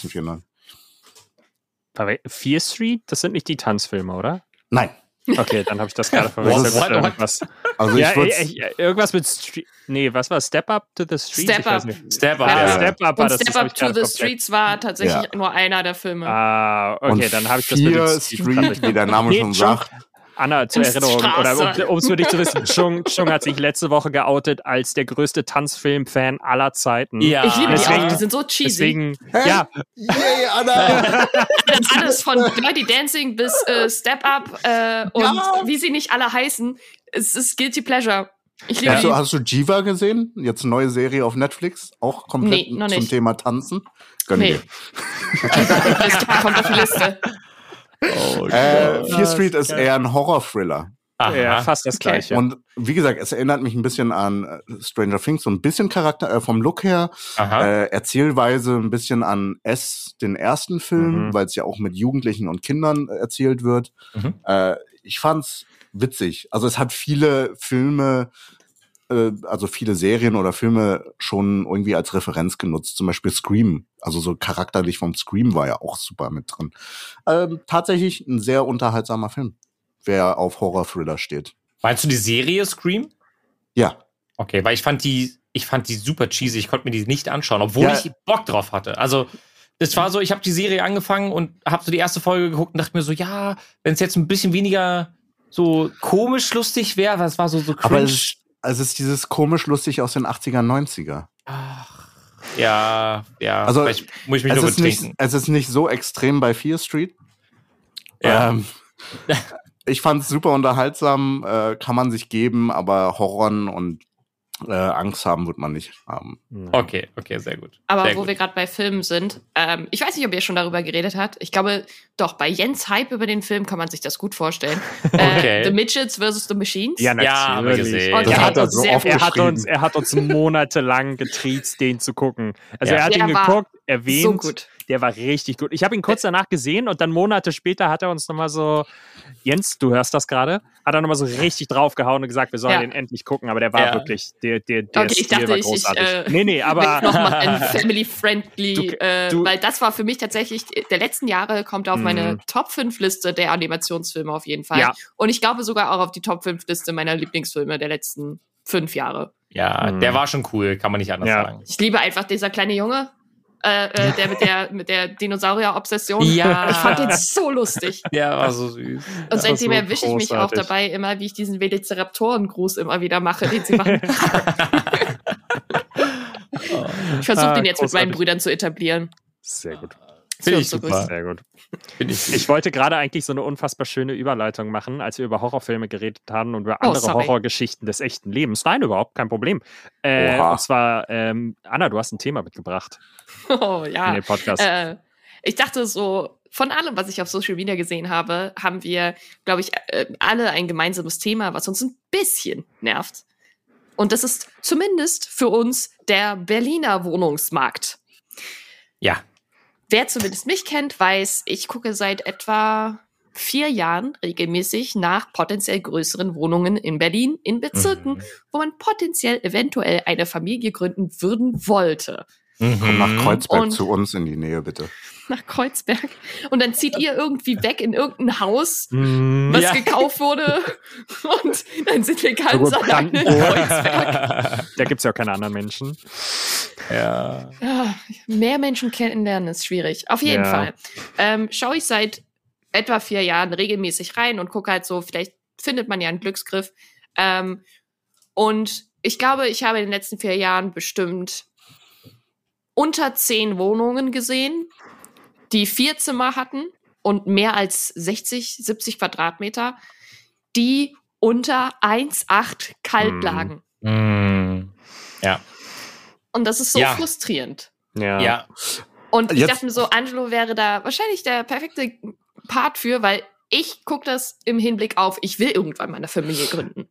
1994. Verwe- Fear Street, das sind nicht die Tanzfilme, oder? Nein. Okay, dann habe ich das gerade verwechselt. What? irgendwas. Also ja, ich irgendwas mit Street. Nee, was war Step Up to the Street? Step Up. Step Up. Ja, Step Up war Und das. Step Up to the Streets war tatsächlich Ja. nur einer der Filme. Ah, okay, und dann habe ich das mit Street, verwechselt. wie der Name Nee, schon- sagt. Anna, zur Erinnerung, oder um es für dich zu wissen, Chung, Chung hat sich letzte Woche geoutet als der größte Tanzfilm-Fan aller Zeiten. Ja. ich liebe die deswegen- auch, die sind so cheesy. Deswegen, Hä? ja, Yay, Anna! Das alles von Dirty Dancing bis äh, Step Up äh, und Ja. wie sie nicht alle heißen. Es ist Guilty Pleasure. Ich liebe Hast die. du, hast du Jiva gesehen? Jetzt eine neue Serie auf Netflix, auch komplett Nee, zum. Thema Tanzen. Gönn Nee. dir. Das kommt auf die Liste. Oh, Äh, Gott. Fear Street ist eher ein Horror-Thriller. Aha. ja, fast das Okay. Gleiche. Und wie gesagt, es erinnert mich ein bisschen an äh, Stranger Things, so ein bisschen Charakter äh, vom Look her, äh, Erzählweise ein bisschen an S, den ersten Film, Mhm. weil es ja auch mit Jugendlichen und Kindern äh, erzählt wird. Mhm. Äh, ich fand's witzig. Also es hat viele Filme, äh, also viele Serien oder Filme schon irgendwie als Referenz genutzt. Zum Beispiel Scream. Also so charakterlich vom Scream war ja auch super mit drin. Ähm, tatsächlich ein sehr unterhaltsamer Film, wer auf Horror-Thriller steht. Meinst du die Serie Scream? Ja. Okay, weil ich fand die, ich fand die super cheesy. Ich konnte mir die nicht anschauen, obwohl Ja. ich Bock drauf hatte. Also es war so, ich habe die Serie angefangen und habe so die erste Folge geguckt und dachte mir so, ja, wenn es jetzt ein bisschen weniger so komisch lustig wäre, was war so so cringe. Aber es also es ist dieses komisch lustig aus den 80er, 90er. Ach, ja, ja. Also, vielleicht muss ich mich Es nur ist, nicht, es ist nicht so extrem bei Fear Street. Ja. Ähm, ich fand es super unterhaltsam, äh, kann man sich geben, aber Horror und äh, Angst haben wird man nicht haben. Okay, okay, sehr gut. Aber sehr wo gut. wir gerade bei Filmen sind, ähm, ich weiß nicht, ob ihr schon darüber geredet habt. Ich glaube, doch, bei Jens Hype über den Film kann man sich das gut vorstellen. Okay. Äh, The Midgets vs. The Machines. Ja, Ja, haben wir natürlich. gesehen. Okay, Das hat er so sehr oft. Er hat, uns, er hat uns monatelang getriezt, den zu gucken. Also Ja. er hat Der ihn geguckt, erwähnt. so gut. Der war richtig gut. Ich habe ihn kurz danach gesehen und dann Monate später hat er uns nochmal so, Jens, du hörst das gerade, hat er nochmal so richtig draufgehauen und gesagt, wir sollen Ja. den endlich gucken. Aber der war Ja. wirklich, der, der, der Okay, ich Stil dachte, war ich- ich, großartig. äh, nee, nee, aber nochmal ein family-friendly, äh, weil das war für mich tatsächlich, der letzten Jahre kommt auf meine Mhm. Top 5 Liste der Animationsfilme auf jeden Fall. Ja. Und ich glaube sogar auch auf die Top 5 Liste meiner Lieblingsfilme der letzten fünf Jahre. Ja, Mhm. der war schon cool, kann man nicht anders Ja. sagen. Ich liebe einfach dieser kleine Junge, äh, äh, der mit der, mit der Dinosaurier-Obsession. Ja. Ich fand den so lustig. Der war so süß. Und seitdem so erwische ich mich auch großartig. dabei immer, wie ich diesen Velociraptoren-Gruß immer wieder mache, den sie machen. ich versuche Ah, den jetzt mit meinen großartig. Brüdern zu etablieren. sehr gut. Finde ich super. Sehr gut. Ich Ich wollte gerade eigentlich so eine unfassbar schöne Überleitung machen, als wir über Horrorfilme geredet haben und über Oh, andere sorry. Horrorgeschichten des echten Lebens. Nein, überhaupt kein Problem. Äh, und zwar, ähm, Anna, du hast ein Thema mitgebracht Oh in ja. den Podcast. Äh, ich dachte so, von allem, was ich auf Social Media gesehen habe, haben wir, glaube ich, äh, alle ein gemeinsames Thema, was uns ein bisschen nervt. Und das ist zumindest für uns der Berliner Wohnungsmarkt. Ja. Wer zumindest mich kennt, weiß, ich gucke seit etwa vier Jahren regelmäßig nach potenziell größeren Wohnungen in Berlin, in Bezirken, Mhm. wo man potenziell eventuell eine Familie gründen würden wollte. Komm nach Kreuzberg Und- zu uns in die Nähe, bitte. Nach Kreuzberg. Und dann zieht ihr irgendwie weg in irgendein Haus, Mm, was Ja. gekauft wurde. Und dann sind wir ganz gut, alleine in. Kreuzberg. da gibt es ja auch keine anderen Menschen. ja. Ja, mehr Menschen kennenlernen ist schwierig. Auf jeden Ja. Fall. Ähm, schaue ich seit etwa vier Jahren regelmäßig rein und gucke halt so, vielleicht findet man ja einen Glücksgriff. Ähm, und ich glaube, ich habe in den letzten vier Jahren bestimmt unter zehn Wohnungen gesehen, die vier Zimmer hatten und mehr als 60, 70 Quadratmeter, die unter 1,8 kalt Hm. lagen. Mm. Ja. Und das ist so Ja. frustrierend. Ja. Ja. Und ich Jetzt- dachte mir so, Angelo wäre da wahrscheinlich der perfekte Part für, weil ich gucke das im Hinblick auf, ich will irgendwann meine Familie gründen.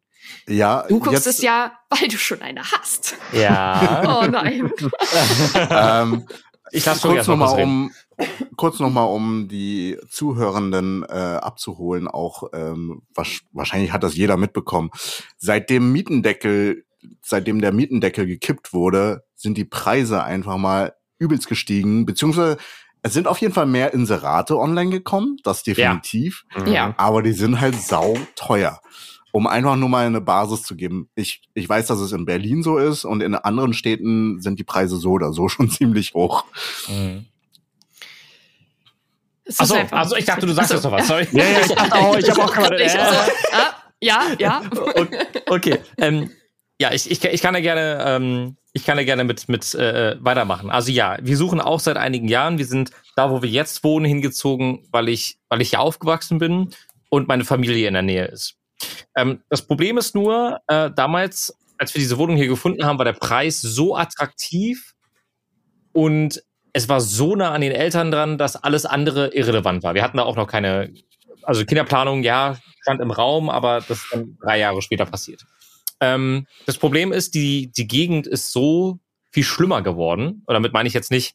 Ja, Du guckst jetzt, es ja, weil du schon eine hast. Ja. Oh nein. ähm, Ich lasse kurz nochmal um, kurz noch mal um die Zuhörenden äh, abzuholen. Auch ähm, wasch, wahrscheinlich hat das jeder mitbekommen. Seit dem Mietendeckel, seitdem der Mietendeckel gekippt wurde, sind die Preise einfach mal übelst gestiegen. Beziehungsweise es sind auf jeden Fall mehr Inserate online gekommen, das definitiv. Mhm. Ja. Aber die sind halt sau teuer. Um einfach nur mal eine Basis zu geben. Ich, ich weiß, dass es in Berlin so ist und in anderen Städten sind die Preise so oder so schon ziemlich hoch. Mhm. Achso, also ich dachte, du sagst jetzt noch was. Sorry. Ja, ja, ich dachte auch, ich habe auch gerade. Ich so, ah, ja, ja. Okay, okay. Ähm, ja, ich, ich, ich kann ja gerne, ähm, ich kann ja gerne mit, mit äh, weitermachen. Also ja, wir suchen auch seit einigen Jahren. Wir sind da, wo wir jetzt wohnen, hingezogen, weil ich, weil ich hier aufgewachsen bin und meine Familie in der Nähe ist. Ähm, das Problem ist nur, äh, damals, als wir diese Wohnung hier gefunden haben, war der Preis so attraktiv und es war so nah an den Eltern dran, dass alles andere irrelevant war. Wir hatten da auch noch keine, also Kinderplanung, ja, stand im Raum, aber das ist dann drei Jahre später passiert. Ähm, das Problem ist, die, die Gegend ist so viel schlimmer geworden. Und damit meine ich jetzt nicht,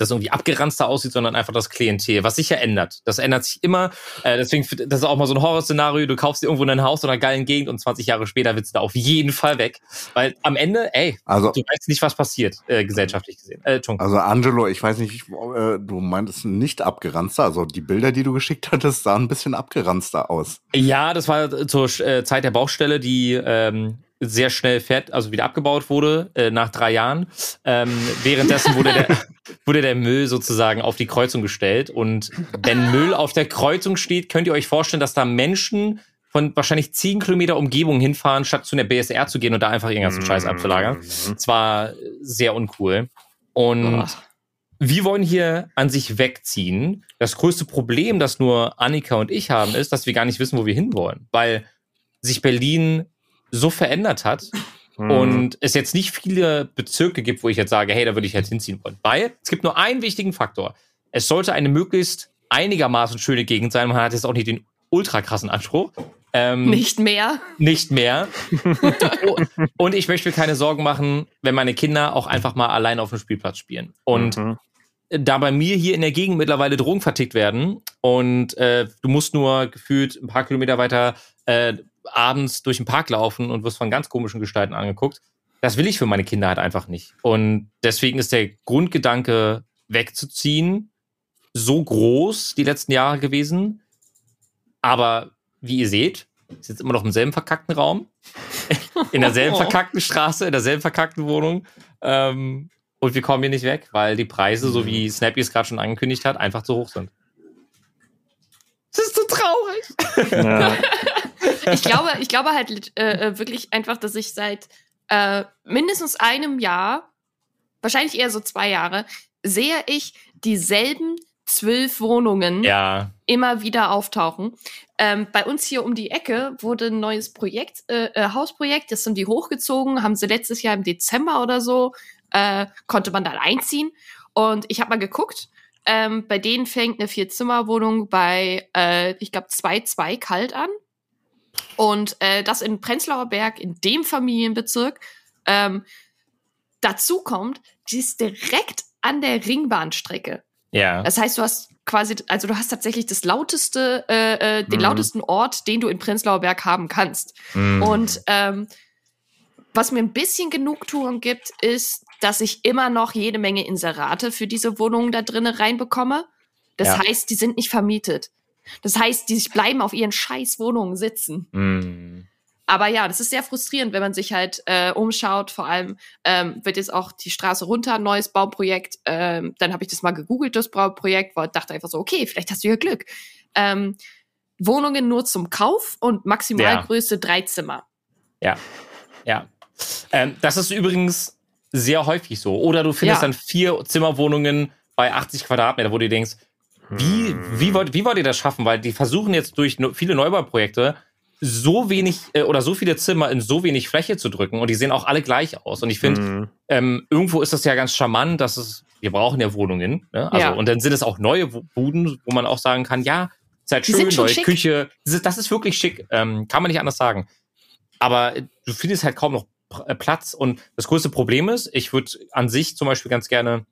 dass es irgendwie abgeranzter aussieht, sondern einfach das Klientel, was sich ja ändert. Das ändert sich immer. Äh, deswegen, das ist auch mal so ein Horrorszenario. Du kaufst dir irgendwo ein Haus in einer geilen Gegend und 20 Jahre später willst du da auf jeden Fall weg. Weil am Ende, ey, Also, du weißt nicht, was passiert, äh, gesellschaftlich gesehen. Äh, also Angelo, ich weiß nicht, äh, du meintest nicht abgeranzter. Also die Bilder, die du geschickt hattest, sahen ein bisschen abgeranzter aus. Ja, das war zur äh, Zeit der Baustelle, die ähm, sehr schnell fährt, also wieder abgebaut wurde äh, nach drei Jahren. Ähm, währenddessen wurde der, wurde der Müll sozusagen auf die Kreuzung gestellt. Und wenn Müll auf der Kreuzung steht, könnt ihr euch vorstellen, dass da Menschen von wahrscheinlich zehn Kilometer Umgebung hinfahren, statt zu einer BSR zu gehen und da einfach ihren ganzen Scheiß abzulagern. Es war sehr uncool. Und Oh. wir wollen hier an sich wegziehen. Das größte Problem, das nur Annika und ich haben, ist, dass wir gar nicht wissen, wo wir hinwollen. Weil sich Berlin so verändert hat Mhm. und es jetzt nicht viele Bezirke gibt, wo ich jetzt sage, hey, da würde ich jetzt hinziehen wollen. Weil es gibt nur einen wichtigen Faktor. Es sollte eine möglichst einigermaßen schöne Gegend sein. Man hat jetzt auch nicht den ultra krassen Anspruch. Ähm, Nicht mehr. nicht mehr. und ich möchte mir keine Sorgen machen, wenn meine Kinder auch einfach mal allein auf dem Spielplatz spielen. Und Mhm. da bei mir hier in der Gegend mittlerweile Drogen vertickt werden und äh, du musst nur gefühlt ein paar Kilometer weiter äh, abends durch den Park laufen und wirst von ganz komischen Gestalten angeguckt. Das will ich für meine Kinder halt einfach nicht. Und deswegen ist der Grundgedanke, wegzuziehen, so groß die letzten Jahre gewesen. Aber wie ihr seht, ist jetzt immer noch im selben verkackten Raum, in derselben Oh. verkackten Straße, in derselben verkackten Wohnung. Ähm, und wir kommen hier nicht weg, weil die Preise, so wie Snappy es gerade schon angekündigt hat, einfach zu hoch sind. Das ist so traurig. Ja. Ich glaube, ich glaube halt äh, äh, wirklich einfach, dass ich seit äh, mindestens einem Jahr, wahrscheinlich eher so zwei Jahre, sehe ich dieselben zwölf Wohnungen Ja, immer wieder auftauchen. Ähm, bei uns hier um die Ecke wurde ein neues Projekt, äh, äh, Hausprojekt, das sind die hochgezogen, haben sie letztes Jahr im Dezember oder so, äh, konnte man dann einziehen. Und ich habe mal geguckt, ähm, bei denen fängt eine Vier-Zimmer-Wohnung bei, äh, ich glaube, 2,2 kalt an. Und äh, das in Prenzlauer Berg, in dem Familienbezirk. Ähm, dazu kommt, die ist direkt an der Ringbahnstrecke. ja. Das heißt, du hast quasi, also du hast tatsächlich das lauteste, äh, äh, den Mhm. lautesten Ort, den du in Prenzlauer Berg haben kannst. Mm. Und ähm, was mir ein bisschen Genugtuung gibt, ist, dass ich immer noch jede Menge Inserate für diese Wohnungen da drinnen reinbekomme. Das Ja. heißt, die sind nicht vermietet. Das heißt, die bleiben auf ihren scheiß Wohnungen sitzen. Mm. Aber ja, das ist sehr frustrierend, wenn man sich halt äh, umschaut. Vor allem ähm, wird jetzt auch die Straße runter, ein neues Bauprojekt. Ähm, dann habe ich das mal gegoogelt, das Bauprojekt, weil ich dachte einfach so, okay, vielleicht hast du ja Glück. Ähm, Wohnungen nur zum Kauf und Maximalgröße drei Zimmer. Ja. Ähm, das ist übrigens sehr häufig so. Oder du findest Ja. dann vier Zimmerwohnungen bei 80 Quadratmeter, wo du denkst, wie, wie, wollt, wie wollt ihr das schaffen? Weil die versuchen jetzt durch viele Neubauprojekte so wenig äh, oder so viele Zimmer in so wenig Fläche zu drücken und die sehen auch alle gleich aus. Und ich finde, Mhm. ähm, irgendwo ist das ja ganz charmant, dass es, wir brauchen ja Wohnungen. Ne? Also, Ja. Und dann sind es auch neue Buden, wo man auch sagen kann, ja, ist halt schön, neue schick. Küche. Das ist, das ist wirklich schick. Ähm, kann man nicht anders sagen. Aber äh, du findest halt kaum noch äh, Platz. Und das größte Problem ist, ich würde an sich zum Beispiel ganz gerne,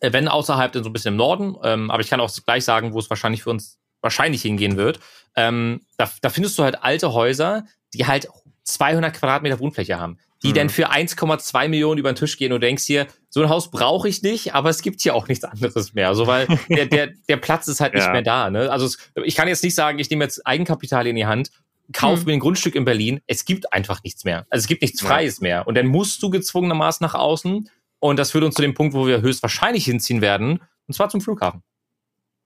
wenn außerhalb, dann so ein bisschen im Norden, ähm, aber ich kann auch gleich sagen, wo es wahrscheinlich für uns wahrscheinlich hingehen wird. Ähm, da, da findest du halt alte Häuser, die halt 200 Quadratmeter Wohnfläche haben, die Mhm. dann für 1,2 Millionen über den Tisch gehen und du denkst dir, so ein Haus brauche ich nicht, aber es gibt hier auch nichts anderes mehr. Also weil der, der, der Platz ist halt nicht Ja. mehr da. Ne? Also es, ich kann jetzt nicht sagen, ich nehme jetzt Eigenkapital in die Hand, kauf Hm. mir ein Grundstück in Berlin. Es gibt einfach nichts mehr. Also es gibt nichts Ja. Freies mehr. Und dann musst du gezwungenermaßen nach außen. Und das führt uns zu dem Punkt, wo wir höchstwahrscheinlich hinziehen werden, und zwar zum Flughafen.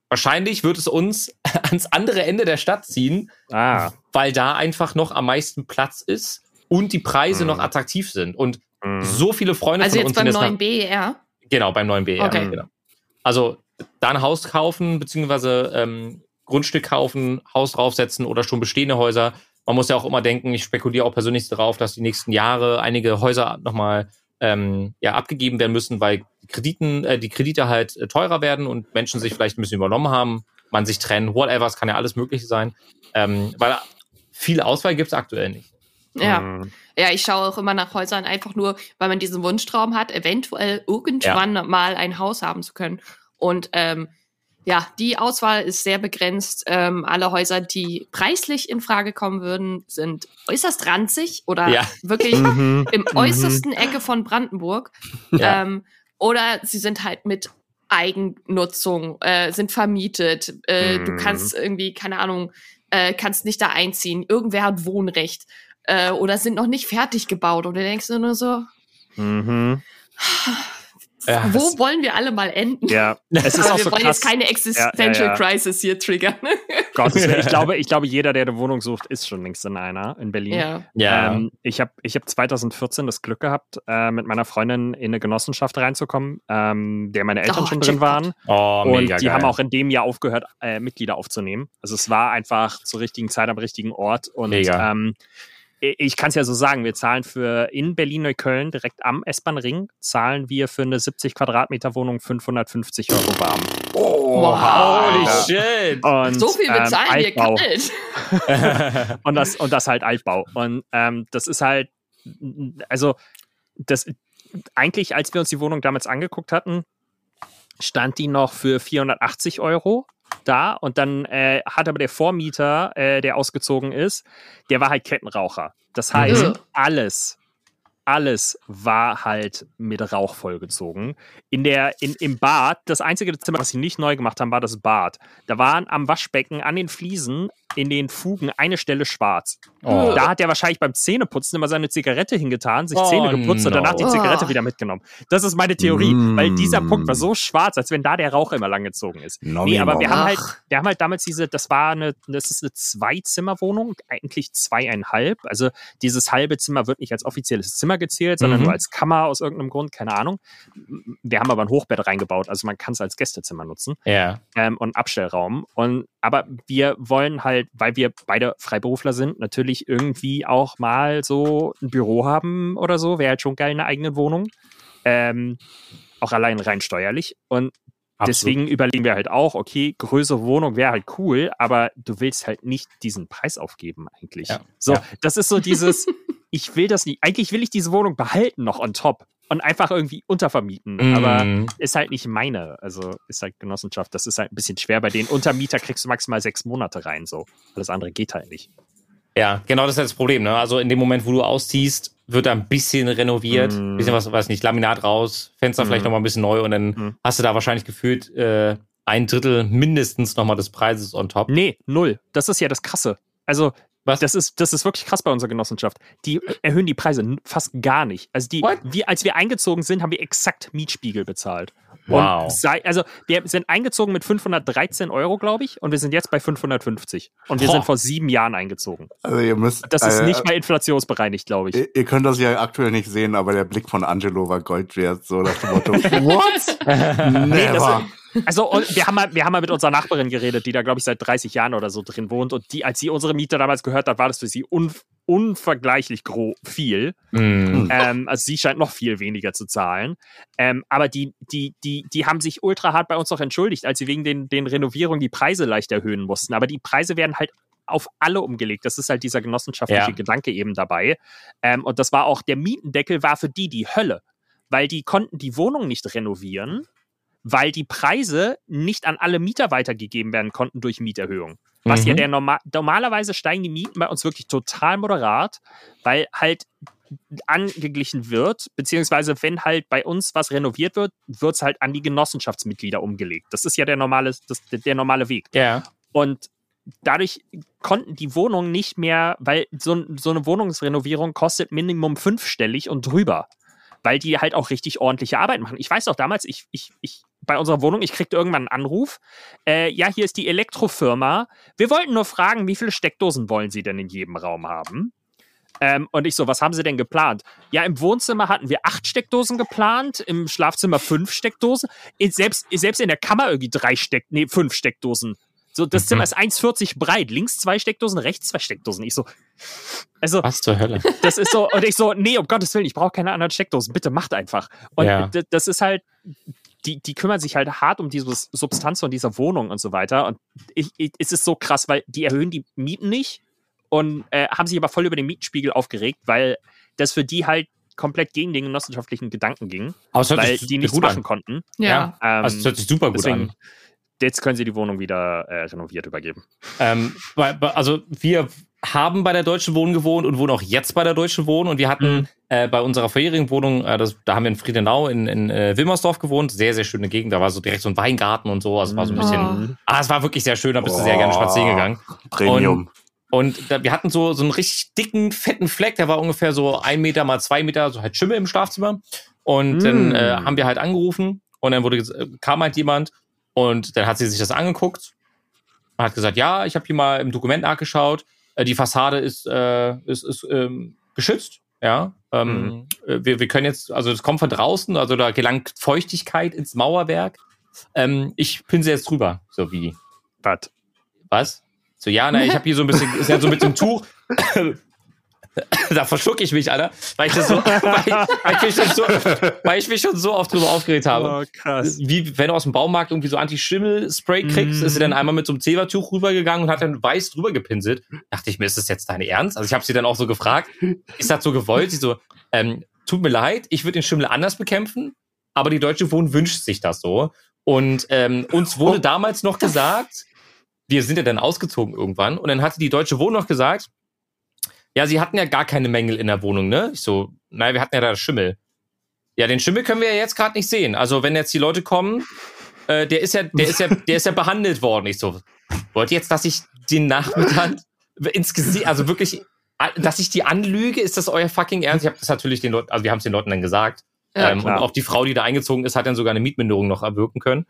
Wahrscheinlich wird es uns ans andere Ende der Stadt ziehen, Ah. weil da einfach noch am meisten Platz ist und die Preise Mhm. noch attraktiv sind. Und Mhm. so viele Freunde Also von jetzt uns beim sind jetzt neuen nach, BER. Genau, beim neuen BR. Okay. Genau. Also da ein Haus kaufen, beziehungsweise ähm, Grundstück kaufen, Haus draufsetzen oder schon bestehende Häuser. Man muss ja auch immer denken, ich spekuliere auch persönlich darauf, dass die nächsten Jahre einige Häuser nochmal ähm, ja, abgegeben werden müssen, weil die, Krediten, äh, die Kredite halt äh, teurer werden und Menschen sich vielleicht ein bisschen übernommen haben, man sich trennen, whatever, es kann ja alles Mögliche sein. Ähm, weil viel Auswahl gibt es aktuell nicht. Ja. Mhm. Ja, ich schaue auch immer nach Häusern, einfach nur, weil man diesen Wunschtraum hat, eventuell irgendwann mal ein Haus haben zu können. Und ähm, ja, die Auswahl ist sehr begrenzt. Ähm, alle Häuser, die preislich in Frage kommen würden, sind äußerst ranzig oder Ja. wirklich Mhm. im äußersten Ecke von Brandenburg. Ja. Ähm, oder sie sind halt mit Eigennutzung, äh, sind vermietet. Äh, Du Mhm. kannst irgendwie, keine Ahnung, äh, kannst nicht da einziehen. Irgendwer hat Wohnrecht. Äh, oder sind noch nicht fertig gebaut. Und du denkst nur so, Mhm. Ja, wo das- wollen wir alle mal enden? Ja, es ist Aber auch wir so wollen krass. jetzt keine Existential Ja, ja, ja. Crisis hier triggern. Willen. Ich glaube, ich glaube, jeder, der eine Wohnung sucht, ist schon längst in einer in Berlin. ja. ja. Ähm, ich habe ich hab 2014 das Glück gehabt, äh, mit meiner Freundin in eine Genossenschaft reinzukommen, ähm, der meine Eltern Oh, schon drin waren. oh, Und mega die geil. haben auch in dem Jahr aufgehört, äh, Mitglieder aufzunehmen. Also es war einfach zur richtigen Zeit am richtigen Ort. Und Mega. ähm, ich- ich kann es ja so sagen, wir zahlen für in Berlin-Neukölln direkt am S-Bahn-Ring, zahlen wir für eine 70 Quadratmeter Wohnung 550 Euro warm. Wow. Holy shit. Und, So viel ähm, bezahlen wir Altbau. kalt. und das und das halt Altbau und ähm, das ist halt also das eigentlich als wir uns die Wohnung damals angeguckt hatten stand die noch für 480 Euro da und dann äh, hat aber der Vormieter der der ausgezogen ist der war halt Kettenraucher das heißt Mhm. alles alles war halt mit Rauch vollgezogen. In der, in, Im Bad, das einzige Zimmer, was sie nicht neu gemacht haben, war das Bad. Da waren am Waschbecken, an den Fliesen, in den Fugen eine Stelle schwarz. Oh. Da hat er wahrscheinlich beim Zähneputzen immer seine Zigarette hingetan, sich Oh, Zähne geputzt und no. danach die Zigarette wieder mitgenommen. Das ist meine Theorie, Mm. weil dieser Punkt war so schwarz, als wenn da der Rauch immer lang gezogen ist. Nee, aber wir haben halt, wir haben halt damals diese, das war eine, das ist eine Zwei-Zimmer-Wohnung, eigentlich zweieinhalb. Also dieses halbe Zimmer wird nicht als offizielles Zimmer gezählt, sondern Mhm. nur als Kammer aus irgendeinem Grund, keine Ahnung. Wir haben aber ein Hochbett reingebaut, also man kann es als Gästezimmer nutzen Ja. ähm, und Abstellraum. Und aber wir wollen halt, weil wir beide Freiberufler sind, natürlich irgendwie auch mal so ein Büro haben oder so. Wäre halt schon geil, eine eigene Wohnung. Ähm, auch allein rein steuerlich. Und deswegen überlegen wir halt auch, okay, größere Wohnung wäre halt cool, aber du willst halt nicht diesen Preis aufgeben eigentlich. Ja. So, Ja. das ist so dieses, ich will das nicht. Eigentlich will ich diese Wohnung behalten noch on top und einfach irgendwie untervermieten. Aber Mm. ist halt nicht meine. Also ist halt Genossenschaft. Das ist halt ein bisschen schwer. Bei den Untermieter kriegst du maximal sechs Monate rein. So. Alles andere geht halt nicht. Ja, genau das ist das Problem. Ne? Also in dem Moment, wo du ausziehst, wird da ein bisschen renoviert, Mm. bisschen was, weiß nicht, Laminat raus, Fenster Mm. vielleicht nochmal ein bisschen neu und dann Mm. hast du da wahrscheinlich gefühlt äh, ein Drittel mindestens nochmal des Preises on top. Nee, null. Das ist ja das Krasse. Also Was? Das ist, das ist wirklich krass bei unserer Genossenschaft. Die erhöhen die Preise fast gar nicht. Also die, What? wir, als wir eingezogen sind, haben wir exakt Mietspiegel bezahlt. Wow. Und sei, also wir sind eingezogen mit 513 Euro, glaube ich, und wir sind jetzt bei 550. Und wir Boah. sind vor sieben Jahren eingezogen. Also ihr müsst. Das ist äh, nicht mal inflationsbereinigt, glaube ich. Ihr, ihr könnt das ja aktuell nicht sehen, aber der Blick von Angelo war Gold wert. So nach dem Motto, what? Never. Also und wir haben mal, wir haben mal mit unserer Nachbarin geredet, die da, glaube ich, seit 30 Jahren oder so drin wohnt. Und die, als sie unsere Miete damals gehört hat, war das für sie un, unvergleichlich gro viel. Hm. ähm, also sie scheint noch viel weniger zu zahlen. Ähm, aber die, die, die, die haben sich ultra hart bei uns noch entschuldigt, als sie wegen den, den Renovierungen die Preise leicht erhöhen mussten. Aber die Preise werden halt auf alle umgelegt. Das ist halt dieser genossenschaftliche Ja. Gedanke eben dabei. Ähm, und das war auch, der Mietendeckel war für die die Hölle, weil die konnten die Wohnung nicht renovieren, weil die Preise nicht an alle Mieter weitergegeben werden konnten durch Mieterhöhung. Was ja Mhm. der normal, normalerweise steigen die Mieten bei uns wirklich total moderat, weil halt angeglichen wird, beziehungsweise wenn halt bei uns was renoviert wird, wird es halt an die Genossenschaftsmitglieder umgelegt. Das ist ja der normale, das, der normale Weg. Ja. Und dadurch konnten die Wohnungen nicht mehr, weil so, so eine Wohnungsrenovierung kostet Minimum fünfstellig und drüber. Weil die halt auch richtig ordentliche Arbeit machen. Ich weiß auch damals, ich, ich, ich, bei unserer Wohnung, ich kriegte irgendwann einen Anruf. Äh, ja, hier ist die Elektrofirma. Wir wollten nur fragen, wie viele Steckdosen wollen Sie denn in jedem Raum haben? Ähm, und ich so, was haben Sie denn geplant? Ja, im Wohnzimmer hatten wir acht Steckdosen geplant, im Schlafzimmer fünf Steckdosen, in, selbst, selbst in der Kammer irgendwie drei Steck, nee, fünf Steckdosen. So, das Mhm. Zimmer ist 1,40 breit, links zwei Steckdosen, rechts zwei Steckdosen. Ich so, also, Was zur Hölle? das ist so, und ich so, nee, um Gottes Willen, ich brauche keine anderen Steckdosen, bitte macht einfach. Und Ja. das ist halt, die, die kümmern sich halt hart um diese Substanz von dieser Wohnung und so weiter. Und ich, ich, es ist so krass, weil die erhöhen die Mieten nicht und äh, haben sich aber voll über den Mietenspiegel aufgeregt, weil das für die halt komplett gegen den genossenschaftlichen Gedanken ging, hört weil die nichts gut machen an. konnten. Ja. Ähm, Also es hört sich super gut deswegen, an. jetzt können sie die Wohnung wieder äh, renoviert übergeben. Ähm, also wir haben bei der Deutschen Wohnen gewohnt und wohnen auch jetzt bei der Deutschen Wohnen und wir hatten Mhm. äh, bei unserer vorherigen Wohnung, äh, das, da haben wir in Friedenau in, in äh, Wilmersdorf gewohnt, sehr, sehr schöne Gegend, da war so direkt so ein Weingarten und so, also es war so ein bisschen, Oh. ah, es war wirklich sehr schön, da bist du sehr gerne spazieren gegangen. Premium. Und da, wir hatten so, so einen richtig dicken, fetten Fleck, der war ungefähr so ein Meter mal zwei Meter, so halt Schimmel im Schlafzimmer. Und Mm. dann äh, haben wir halt angerufen und dann wurde, kam halt jemand und dann hat sie sich das angeguckt und hat gesagt, ja, ich habe hier mal im Dokument nachgeschaut, äh, die Fassade ist, äh, ist, ist ähm, geschützt. Ja, ähm, äh, wir, wir können jetzt, also das kommt von draußen, also da gelangt Feuchtigkeit ins Mauerwerk. Ähm, ich pinsel jetzt drüber, so wie Was? was? So, ja, na, ich habe hier so ein bisschen, ist ja so mit dem Tuch. da verschluck ich mich, Alter, weil ich das so, weil ich, weil ich, mich, schon so, weil ich mich schon so oft drüber aufgeregt habe. Oh, krass. Wie wenn du aus dem Baumarkt irgendwie so Anti-Schimmel-Spray kriegst, Mm. ist sie dann einmal mit so einem Zebertuch rübergegangen und hat dann weiß drüber gepinselt. Dachte ich mir, ist das jetzt dein Ernst? Also ich habe sie dann auch so gefragt, ist das so gewollt? Sie so, ähm, tut mir leid, ich würde den Schimmel anders bekämpfen, aber die Deutsche Wohnen wünscht sich das so. Und ähm, uns wurde Oh. damals noch gesagt, wir sind ja dann ausgezogen irgendwann, und dann hatte die Deutsche Wohnen noch gesagt, ja, sie hatten ja gar keine Mängel in der Wohnung, ne? Ich so, naja, wir hatten ja da Schimmel. Ja, den Schimmel können wir ja jetzt gerade nicht sehen. Also wenn jetzt die Leute kommen, äh, der ist ja, der ist ja, der ist ja behandelt worden. Ich so, wollt ihr jetzt, dass ich den Nachmittag ins Gesicht, also wirklich, dass ich die anlüge, ist das euer fucking Ernst? Ich habe das natürlich den Leuten, also wir haben es den Leuten dann gesagt. Ja, ähm, und auch die Frau, die da eingezogen ist, hat dann sogar eine Mietminderung noch erwirken können.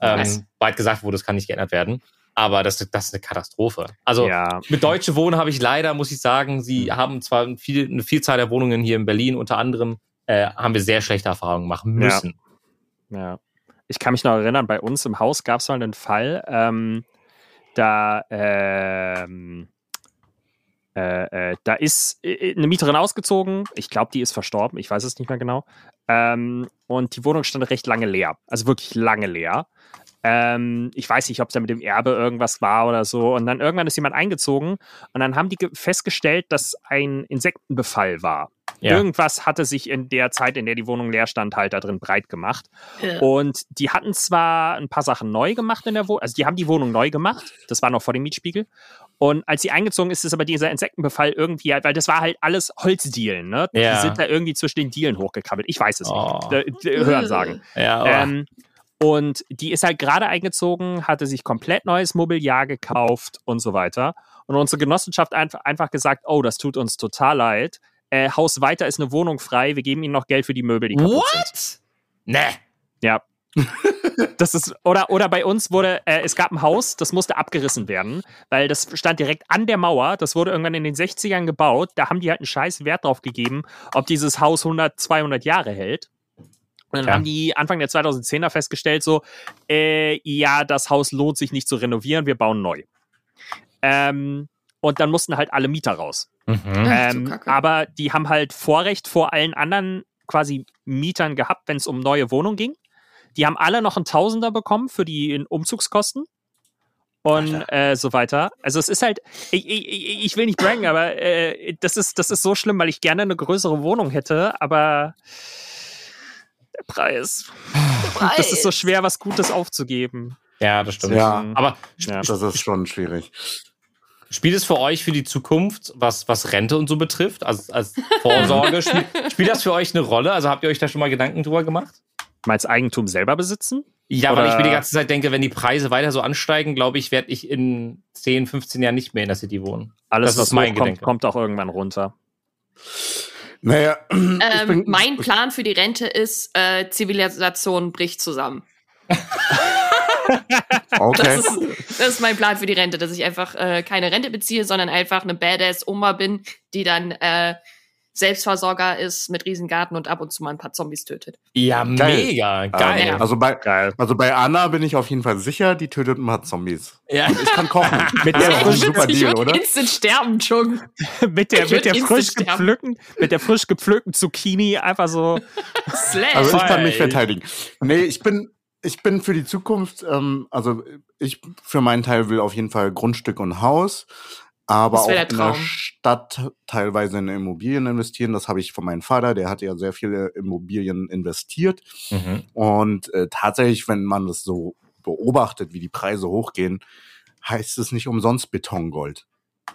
Ähm, Nice. Weit gesagt wurde, das kann nicht geändert werden. Aber das, das ist eine Katastrophe. Also ja. mit Deutsche Wohnen habe ich leider, muss ich sagen, sie haben zwar viel, eine Vielzahl der Wohnungen hier in Berlin, unter anderem äh, haben wir sehr schlechte Erfahrungen machen müssen. Ja. Ich kann mich noch erinnern, bei uns im Haus gab es mal einen Fall, ähm, da, ähm, äh, äh, da ist äh, eine Mieterin ausgezogen. Ich glaube, die ist verstorben. Ich weiß es nicht mehr genau. Ähm, und die Wohnung stand recht lange leer. Also wirklich lange leer. Ähm, ich weiß nicht, ob es da mit dem Erbe irgendwas war oder so. Und dann irgendwann ist jemand eingezogen und dann haben die ge- festgestellt, dass ein Insektenbefall war. Ja. Irgendwas hatte sich in der Zeit, in der die Wohnung leer stand, halt da drin breit gemacht. Ja. Und die hatten zwar ein paar Sachen neu gemacht in der Wohnung, also die haben die Wohnung neu gemacht, das war noch vor dem Mietspiegel. Und als sie eingezogen ist, ist aber dieser Insektenbefall irgendwie halt, weil das war halt alles Holzdielen, ne? Ja. Die sind da irgendwie zwischen den Dielen hochgekrabbelt. Ich weiß es Oh. nicht. Hören sagen. Ja, oh. Ähm, Und die ist halt gerade eingezogen, hatte sich komplett neues Mobiliar gekauft und so weiter. Und unsere Genossenschaft einfach, einfach gesagt, oh, das tut uns total leid. Äh, Haus weiter ist eine Wohnung frei, wir geben ihnen noch Geld für die Möbel, die kaputt sind. What? Nee. Ja. Das ist, oder, oder bei uns wurde, äh, es gab ein Haus, das musste abgerissen werden, weil das stand direkt an der Mauer. Das wurde irgendwann in den 60ern gebaut. Da haben die halt einen scheiß Wert drauf gegeben, ob dieses Haus 100, 200 Jahre hält. Und dann Ja. haben die Anfang der 2010er festgestellt, so, äh, ja, das Haus lohnt sich nicht zu renovieren, wir bauen neu. Ähm, und dann mussten halt alle Mieter raus. Mhm. Ähm, aber die haben halt Vorrecht vor allen anderen quasi Mietern gehabt, wenn es um neue Wohnungen ging. Die haben alle noch einen Tausender bekommen für die Umzugskosten und äh, so weiter. Also es ist halt, ich, ich, ich will nicht braggen, aber äh, das, ist, das ist so schlimm, weil ich gerne eine größere Wohnung hätte, aber der Preis. Das ist so schwer, was Gutes aufzugeben. Ja, das stimmt. Ja. Aber Ja. Das ist schon schwierig. spielt es für euch für die Zukunft, was, was Rente und so betrifft, als, als Vorsorge, spielt, spielt das für euch eine Rolle? Also habt ihr euch da schon mal Gedanken drüber gemacht? Mal Eigentum selber besitzen? Ja, weil Oder- ich mir die ganze Zeit denke, wenn die Preise weiter so ansteigen, glaube ich, werde ich in 10, 15 Jahren nicht mehr in der City wohnen. Alles, Das ist was mein Gedanke. kommt auch irgendwann runter. Naja, Ähm, bin, mein Plan für die Rente ist, äh, Zivilisation bricht zusammen. okay. Das, ist, das ist mein Plan für die Rente, dass ich einfach äh, keine Rente beziehe, sondern einfach eine Badass-Oma bin, die dann äh, Selbstversorger ist mit Riesengarten und ab und zu mal ein paar Zombies tötet. Ja, Geil. mega, geil. Ja. Also bei, Geil. also bei Anna bin ich auf jeden Fall sicher, die tötet ein paar Zombies. Ja. Ich kann kochen. Mit der frischen- super Deal, oder? instant sterben, Chung. mit der, Ich mit der frisch gepflückten, mit der frisch gepflückten Zucchini einfach so. Slash. Also ich kann mich verteidigen. Nee, ich bin, ich bin für die Zukunft, ähm, also ich für meinen Teil will auf jeden Fall Grundstück und Haus, aber auch in der. Stadt teilweise in Immobilien investieren. Das habe ich von meinem Vater, der hat ja sehr viele Immobilien investiert. Mhm. Und äh, tatsächlich, wenn man das so beobachtet, wie die Preise hochgehen, heißt es nicht umsonst Betongold.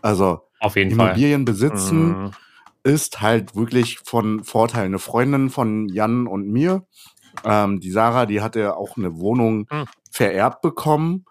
Also Auf jeden Fall. Immobilien besitzen Mhm. ist halt wirklich von Vorteil. Eine Freundin von Jan und mir, ähm, die Sarah, die hatte auch eine Wohnung Hm. vererbt bekommen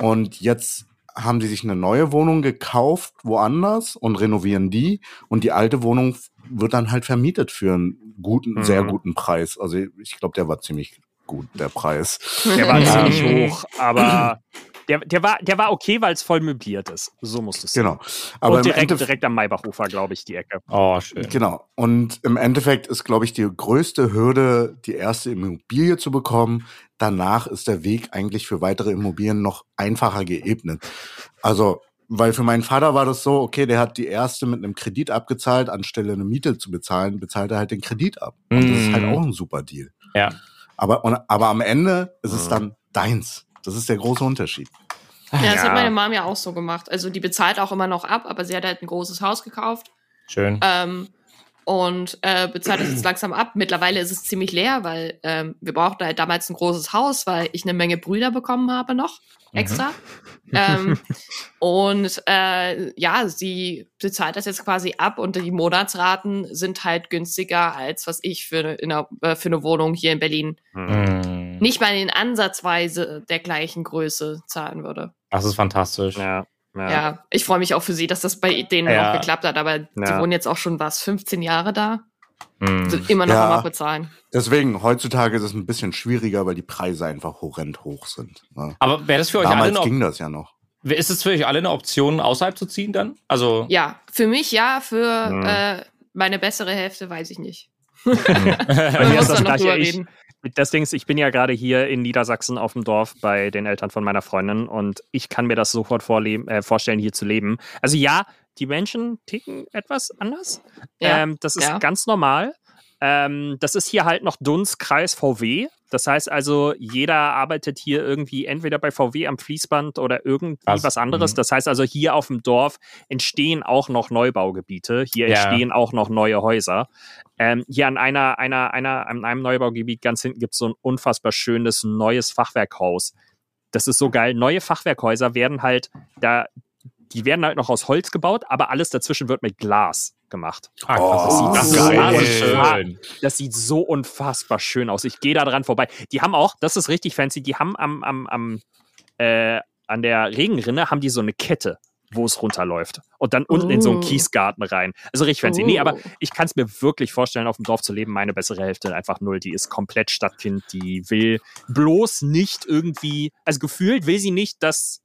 und jetzt haben sie sich eine neue Wohnung gekauft woanders und renovieren die und die alte Wohnung wird dann halt vermietet für einen guten, Mhm. sehr guten Preis. Also ich glaube, der war ziemlich gut, der Preis. Der war ziemlich hoch, aber der, der, war, der war okay, weil es voll möbliert ist. So musst du es Genau. Aber Aber Und direkt, Endeffekt, direkt am Maybachufer, glaube ich, die Ecke. Oh, schön. Genau. Und im Endeffekt ist, glaube ich, die größte Hürde, die erste Immobilie zu bekommen. Danach ist der Weg eigentlich für weitere Immobilien noch einfacher geebnet. Also, weil für meinen Vater war das so, okay, der hat die erste mit einem Kredit abgezahlt, anstelle eine Miete zu bezahlen, bezahlt er halt den Kredit ab. Und das ist halt Mhm. auch ein super Deal. Ja. Aber, und, aber am Ende ist es Mhm. dann deins. Das ist der große Unterschied. Ja, das Ja. hat meine Mom ja auch so gemacht. Also die bezahlt auch immer noch ab, aber sie hat halt ein großes Haus gekauft Schön. ähm, und äh, bezahlt es jetzt langsam ab. Mittlerweile ist es ziemlich leer, weil ähm, wir brauchten halt damals ein großes Haus, weil ich eine Menge Brüder bekommen habe noch extra. ähm, und äh, ja, sie bezahlt das jetzt quasi ab und die Monatsraten sind halt günstiger als was ich für eine, in einer, äh, für eine Wohnung hier in Berlin Mhm. Nicht mal in ansatzweise der gleichen Größe zahlen würde. Das ist fantastisch. Ja. Ja, Ja. ich freue mich auch für sie, dass das bei denen Ja. auch geklappt hat, aber die Ja. wohnen jetzt auch schon was, 15 Jahre da, Mhm. sind immer noch Ja. am Abbezahlen. Deswegen, heutzutage ist es ein bisschen schwieriger, weil die Preise einfach horrend hoch sind. ne? Aber wäre das für euch alle Damals eine, Op- ging das ja noch. ist es für euch alle eine Option, außerhalb zu ziehen dann? Also, Ja, für mich ja, für Mhm. äh, meine bessere Hälfte weiß ich nicht. Bei mir Man ist muss das da noch gleiche. drüber Ich, ist, ich bin ja gerade hier in Niedersachsen auf dem Dorf bei den Eltern von meiner Freundin und ich kann mir das sofort vorleben, äh, vorstellen, hier zu leben. Also ja, die Menschen ticken etwas anders. Ja, ähm, das ist ja. ganz normal. Ähm, das ist hier halt noch Dunstkreis VW. Das heißt also, jeder arbeitet hier irgendwie entweder bei VW am Fließband oder irgendwie Krass. was anderes. Mhm. Das heißt also, hier auf dem Dorf entstehen auch noch Neubaugebiete. Hier Ja. entstehen auch noch neue Häuser. Ähm, hier an einer, einer, einer, an einem Neubaugebiet ganz hinten gibt es so ein unfassbar schönes neues Fachwerkhaus. Das ist so geil. Neue Fachwerkhäuser werden halt da, die werden halt noch aus Holz gebaut, aber alles dazwischen wird mit Glas gemacht. Ah, Oh, das, sieht so unfassbar schön aus. Ich gehe da dran vorbei. Die haben auch, das ist richtig fancy, die haben am, am, am äh, an der Regenrinne haben die so eine Kette, wo es runterläuft. Und dann unten in so einen Oh. Kiesgarten rein. Also richtig fancy. Nee, aber Oh. ich kann es mir wirklich vorstellen, auf dem Dorf zu leben. Meine bessere Hälfte einfach null. Die ist komplett Stadtkind. Die will bloß nicht irgendwie, also gefühlt will sie nicht, dass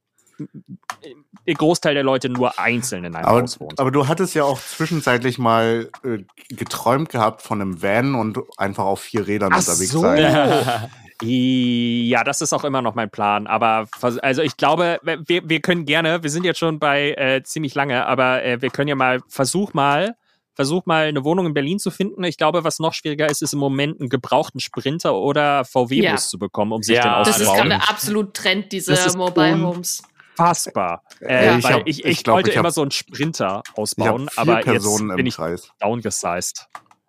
der Großteil der Leute nur einzeln in einem Aber, Haus wohnt. aber du hattest ja auch zwischenzeitlich mal äh, geträumt gehabt von einem Van und einfach auf vier Rädern Ach unterwegs so. sein. Ja, das ist auch immer noch mein Plan. Aber also ich glaube, wir, wir können gerne, wir sind jetzt schon bei äh, ziemlich lange, aber äh, wir können ja mal, versuch mal, versuch mal eine Wohnung in Berlin zu finden. Ich glaube, was noch schwieriger ist, ist im Moment einen gebrauchten Sprinter oder VW-Bus Ja. zu bekommen, um sich Ja, den das Das ist auszubauen. gerade absolut Trend, diese Mobile Homes. Unfassbar. Äh, Ja. Ich hab- ich, ich, ich glaub, wollte ich hab- immer so einen Sprinter ausbauen, aber Personen jetzt bin ich Kreis. downgesized.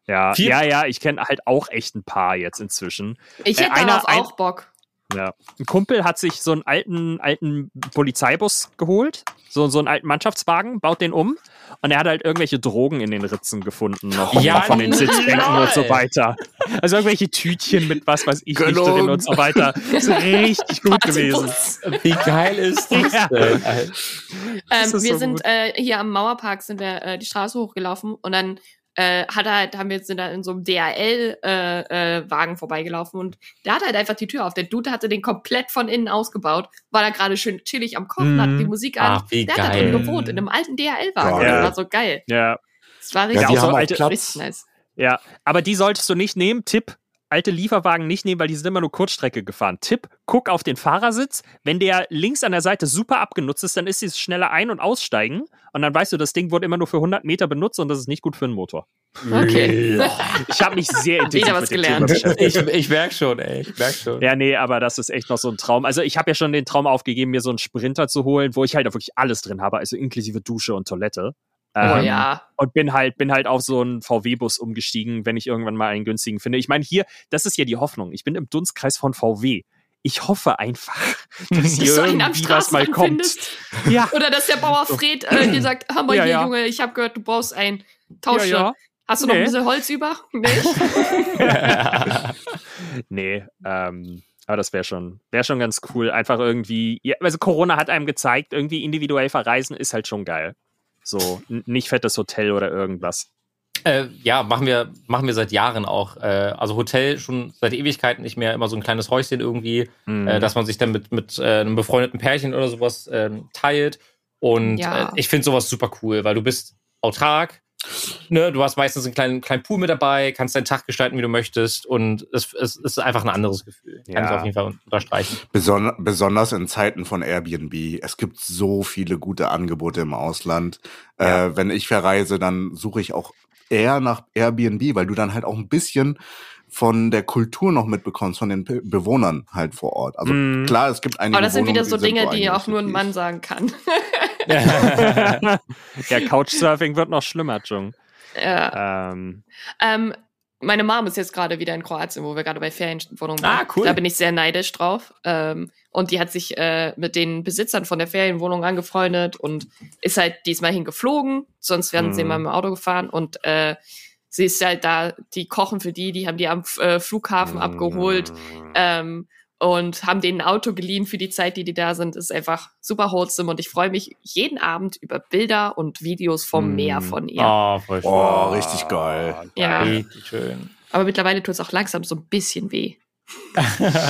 Ja, Vier- ja, ja, ich kenne halt auch echt ein paar jetzt inzwischen. Ich Äh, hätte einer- darauf ein- auch Bock. Ja. Ein Kumpel hat sich so einen alten, alten Polizeibus geholt, so, so einen alten Mannschaftswagen, baut den um und er hat halt irgendwelche Drogen in den Ritzen gefunden, noch Ja, von den Sitzbänken und so weiter. Also irgendwelche Tütchen mit was weiß ich nicht Gönnung. drin und so weiter. Das ist richtig gut gewesen. Wie geil ist das Ja. denn? Ähm, ist wir so sind äh, hier am Mauerpark sind wir äh, die Straße hochgelaufen und dann äh, hat er halt, haben wir sind da in so einem DHL äh, äh, Wagen vorbeigelaufen und der hat halt einfach die Tür auf. Der Dude hatte den komplett von innen ausgebaut, war da gerade schön chillig am Kochen, Mhm. hat die Musik an. Ach, wie der hat da geil. drin gewohnt, in einem alten DHL-Wagen. Geil. Das war so geil. Ja, Das war Ja, richtig, auch die so auch alte- Platz. richtig nice. ja. Aber die solltest du nicht nehmen. Tipp. Alte Lieferwagen nicht nehmen, weil die sind immer nur Kurzstrecke gefahren. Tipp, guck auf den Fahrersitz. Wenn der links an der Seite super abgenutzt ist, dann ist es schneller ein- und aussteigen. Und dann weißt du, das Ding wurde immer nur für 100 Meter benutzt und das ist nicht gut für den Motor. Okay. Ich habe mich sehr intensiv Wieder was mit dem gelernt. Ich, ich merk schon, ey. Ich merk schon. Ja, nee, aber das ist echt noch so ein Traum. Also ich habe ja schon den Traum aufgegeben, mir so einen Sprinter zu holen, wo ich halt auch wirklich alles drin habe, also inklusive Dusche und Toilette. Oh Ähm, ja. Und bin halt, bin halt auf so einen VW-Bus umgestiegen, wenn ich irgendwann mal einen günstigen finde. Ich meine, hier, das ist ja die Hoffnung. Ich bin im Dunstkreis von VW. Ich hoffe einfach, dass hier Dass du einen am irgendwie was mal kommt. findest. Ja, Oder dass der Bauer Fred äh, dir sagt, hör mal Ja, hier, ja. Junge, ich habe gehört, du brauchst ein ja, Tausche. ja. Hast du noch Nee. ein bisschen Holz über? Nicht? Nee, ähm, aber das wäre schon, wäre schon ganz cool. Einfach irgendwie, ja, also Corona hat einem gezeigt, irgendwie individuell verreisen ist halt schon geil. So, nicht fettes Hotel oder irgendwas. Äh, ja, machen wir, machen wir seit Jahren auch. Äh, also Hotel schon seit Ewigkeiten nicht mehr immer so ein kleines Häuschen irgendwie, Mhm. äh, dass man sich dann mit, mit äh, einem befreundeten Pärchen oder sowas ähm, teilt. Und Ja. äh, ich finde sowas super cool, weil du bist autark. Ne, du hast meistens einen kleinen, kleinen Pool mit dabei, kannst deinen Tag gestalten, wie du möchtest. Und es, es ist einfach ein anderes Gefühl. Kann Ja. ich auf jeden Fall unterstreichen. Beson besonders in Zeiten von Airbnb. Es gibt so viele gute Angebote im Ausland. Ja. Äh, wenn ich verreise, dann suche ich auch eher nach Airbnb, weil du dann halt auch ein bisschen von der Kultur noch mitbekommst, von den Be Bewohnern halt vor Ort. Also Mhm. klar, es gibt einige Aber das sind Wohnungen, wieder so Dinge, die auch nur ein Mann sagen kann. ja, Couchsurfing wird noch schlimmer, Jung. ja. Ähm, ähm, meine Mom ist jetzt gerade wieder in Kroatien, wo wir gerade bei Ferienwohnungen Ah, waren. cool. Da bin ich sehr neidisch drauf. Ähm, und die hat sich äh, mit den Besitzern von der Ferienwohnung angefreundet und ist halt diesmal hingeflogen. Sonst wären sie Mhm. immer im Auto gefahren. Und äh, sie ist halt da, die kochen für die, die haben die am äh, Flughafen abgeholt. ähm, und haben denen ein Auto geliehen für die Zeit, die die da sind. Ist einfach super wholesome und ich freue mich jeden Abend über Bilder und Videos vom Mm. Meer von ihr. Oh, voll schön. Oh, richtig geil. Ja. Richtig schön. Aber mittlerweile tut es auch langsam so ein bisschen weh.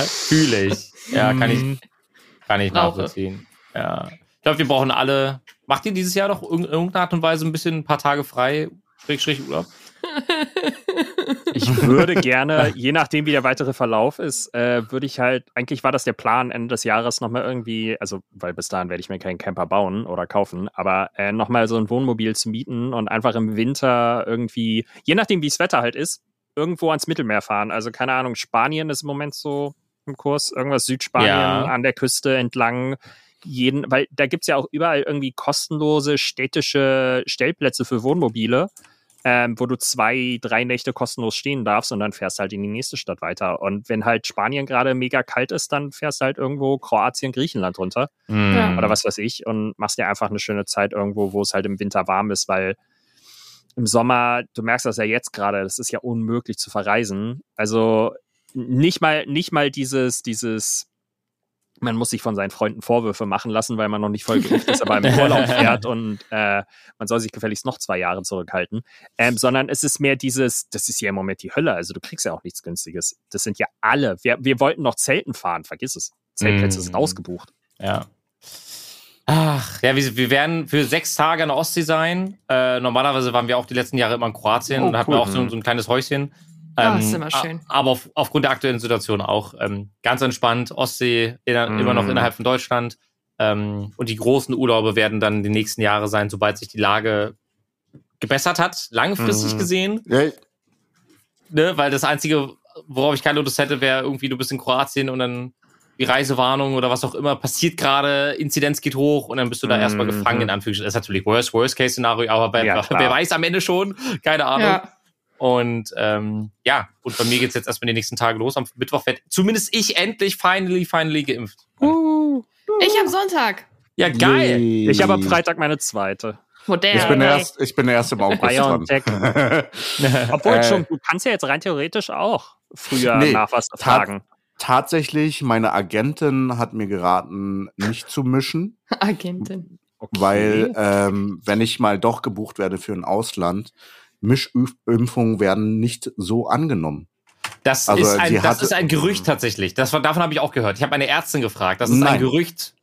Fühle ich. Ja, kann ich, Mhm. kann ich Brauche. nachvollziehen. Ja. Ich glaube, wir brauchen alle. Macht ihr dieses Jahr doch in irgendeiner Art und Weise ein bisschen ein paar Tage frei? Schräg, schräg Urlaub? Ich würde gerne, je nachdem, wie der weitere Verlauf ist, äh, würde ich halt, eigentlich war das der Plan, Ende des Jahres nochmal irgendwie, also, weil bis dahin werde ich mir keinen Camper bauen oder kaufen, aber äh, nochmal so ein Wohnmobil zu mieten und einfach im Winter irgendwie, je nachdem, wie das Wetter halt ist, irgendwo ans Mittelmeer fahren. Also, keine Ahnung, Spanien ist im Moment so im Kurs, irgendwas Südspanien Ja. an der Küste entlang. Jeden, weil da gibt's ja auch überall irgendwie kostenlose städtische Stellplätze für Wohnmobile ähm, wo du zwei, drei Nächte kostenlos stehen darfst und dann fährst halt in die nächste Stadt weiter. Und wenn halt Spanien gerade mega kalt ist, dann fährst halt irgendwo Kroatien, Griechenland runter Mhm. oder was weiß ich und machst dir einfach eine schöne Zeit irgendwo, wo es halt im Winter warm ist, weil im Sommer, du merkst das ja jetzt gerade, das ist ja unmöglich zu verreisen. Also nicht mal, nicht mal dieses, dieses, man muss sich von seinen Freunden Vorwürfe machen lassen, weil man noch nicht voll geimpft ist, aber im Urlaub fährt und äh, man soll sich gefälligst noch zwei Jahre zurückhalten. Ähm, sondern es ist mehr dieses, das ist ja im Moment die Hölle, also du kriegst ja auch nichts Günstiges. Das sind ja alle. Wir, wir wollten noch Zelten fahren, vergiss es. Zeltplätze Mm. sind ausgebucht. Ja. Ach, ja, wir, wir werden für sechs Tage an der Ostsee sein. Äh, normalerweise waren wir auch die letzten Jahre immer in Kroatien Oh, und hatten cool. auch so, so ein kleines Häuschen. Ah, ist immer schön. Aber auf, aufgrund der aktuellen Situation auch ähm, ganz entspannt. Ostsee inner, Mm. immer noch innerhalb von Deutschland. Ähm, und die großen Urlaube werden dann die nächsten Jahre sein, sobald sich die Lage gebessert hat, langfristig Mhm. gesehen. Ja, Ne? Weil das Einzige, worauf ich keine Lust hätte, wäre irgendwie, du bist in Kroatien und dann die Reisewarnung oder was auch immer passiert gerade, Inzidenz geht hoch und dann bist du da erstmal Mhm. gefangen, in Anführungsstrichen. Das ist natürlich Worst, Worst-Case-Szenario, aber wer, Ja, wer weiß am Ende schon, keine Ahnung. Ja. Und ähm, ja, und bei mir geht's jetzt erstmal die nächsten Tage los. Am Mittwoch wird zumindest ich endlich finally, finally geimpft. Ich am Sonntag. Ja, geil. Yay. Ich habe am Freitag meine zweite. Modern. Ich bin erst, ich bin erst im August dran. BioNTech. Obwohl Äh, schon, du kannst ja jetzt rein theoretisch auch früher Nee, nach was fragen. Tatsächlich, meine Agentin hat mir geraten, nicht zu mischen, Agentin. Okay. weil ähm, wenn ich mal doch gebucht werde für ein Ausland, Mischimpfungen werden nicht so angenommen. Das, Also, ist, ein, das hatte- ist ein Gerücht tatsächlich. Das, war- davon habe ich auch gehört. Ich habe eine Ärztin gefragt. Das ist ein Nein. Gerücht.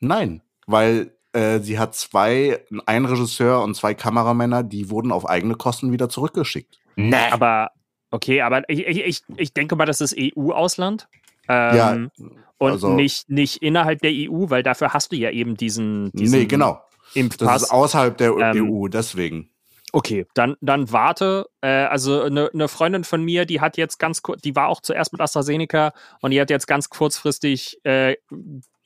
Nein, weil äh, sie hat zwei, ein Regisseur und zwei Kameramänner, die wurden auf eigene Kosten wieder zurückgeschickt. Nee. Aber, okay, aber ich, ich, ich, denke mal, das ist EU-Ausland. Ähm, Ja, und also- nicht, nicht innerhalb der EU, weil dafür hast du ja eben diesen, diesen nee, genau. Das Impfpass. ist außerhalb der Ähm, EU, deswegen. Okay, dann, dann warte. Äh, also eine ne Freundin von mir, die hat jetzt ganz kurz, die war auch zuerst mit AstraZeneca und die hat jetzt ganz kurzfristig äh,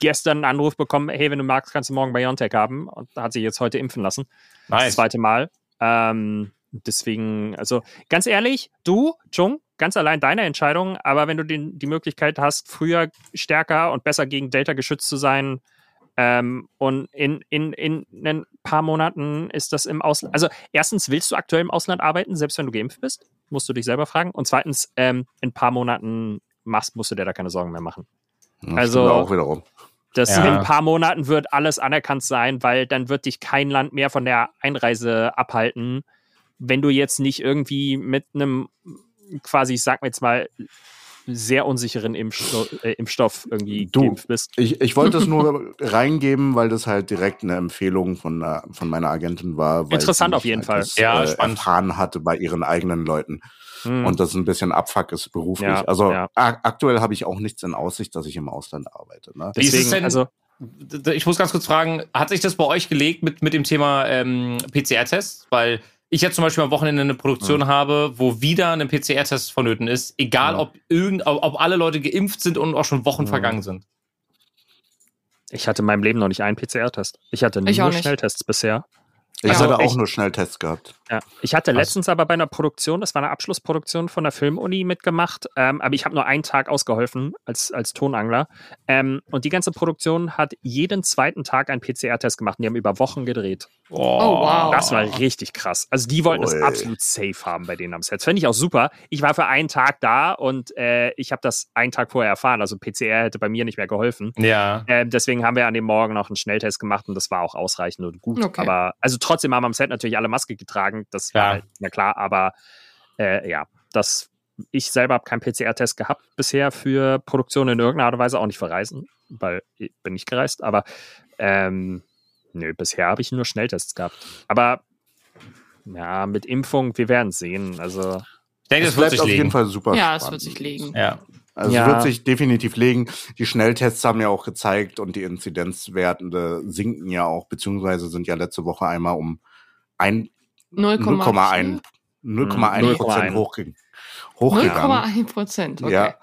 gestern einen Anruf bekommen, hey, wenn du magst, kannst du morgen BioNTech haben. Und hat sie jetzt heute impfen lassen. Das Nice. zweite Mal. Ähm, deswegen, also ganz ehrlich, du, Jung, ganz allein deine Entscheidung, aber wenn du den, die Möglichkeit hast, früher stärker und besser gegen Delta geschützt zu sein, ähm, und in, in, in ein paar Monaten ist das im Ausland. Also, erstens, willst du aktuell im Ausland arbeiten, selbst wenn du geimpft bist? Musst du dich selber fragen. Und zweitens, ähm, in ein paar Monaten machst, musst du dir da keine Sorgen mehr machen. Das also- auch wiederum. Das Ja. in ein paar Monaten wird alles anerkannt sein, weil dann wird dich kein Land mehr von der Einreise abhalten, wenn du jetzt nicht irgendwie mit einem quasi, ich sag mal jetzt mal, sehr unsicheren Impfstoff, äh, Impfstoff irgendwie Du, geimpft bist. Ich, ich wollte es nur reingeben, weil das halt direkt eine Empfehlung von, äh, von meiner Agentin war. Weil Interessant auf jeden halt Fall. Das, Ja, äh, spannend. erfahren hatte bei ihren eigenen Leuten. Hm. Und das ein bisschen Abfuck ist beruflich. Ja, also ja. ak- aktuell habe ich auch nichts in Aussicht, dass ich im Ausland arbeite. Ne? Wie ist es Deswegen, denn- also D- Ich muss ganz kurz fragen, hat sich das bei euch gelegt mit, mit dem Thema ähm, PCR-Test? Weil ich jetzt zum Beispiel am Wochenende eine Produktion habe, wo wieder ein PCR-Test vonnöten ist, egal Ja. ob, irgend, ob alle Leute geimpft sind und auch schon Wochen Ja. vergangen sind. ich hatte in meinem Leben noch nicht einen PCR-Test. Ich hatte Ich nur. Auch bisher. Ich Also hatte auch nur Schnelltests gehabt. Ja. Ich hatte Krass. letztens aber bei einer Produktion, das war eine Abschlussproduktion von der Filmuni mitgemacht, ähm, aber ich habe nur einen Tag ausgeholfen als, als Tonangler. Ähm, und die ganze Produktion hat jeden zweiten Tag einen PCR-Test gemacht und die haben über Wochen gedreht. Oh, wow. Das war richtig krass. Also die wollten Ui. absolut safe haben bei denen am Set. Das fände ich auch super. Ich war für einen Tag da und äh, ich habe das einen Tag vorher erfahren. Also PCR hätte bei mir nicht mehr geholfen. Ja. Ähm, deswegen haben wir an dem Morgen noch einen Schnelltest gemacht und das war auch ausreichend und gut. Okay. Aber also trotzdem haben am Set natürlich alle Maske getragen. Das Ja. war halt, na klar, aber äh, ja, das ich selber habe keinen PCR-Test gehabt bisher für Produktion in irgendeiner Art und Weise, auch nicht für Reisen, weil ich bin nicht gereist, aber ähm, nö, bisher habe ich nur Schnelltests gehabt. Aber ja, mit Impfung, wir werden sehen. Also Ich denke, Es das wird sich auf jeden legen. Fall super Ja, es spannend. wird sich legen. Ja. Also Ja. es wird sich definitiv legen. Die Schnelltests haben ja auch gezeigt und die Inzidenzwerte sinken ja auch, beziehungsweise sind ja letzte Woche einmal um ein 0,1 0,1 Prozent 0,1. hochge hochgegangen. 0,1 Prozent. Okay. Ja.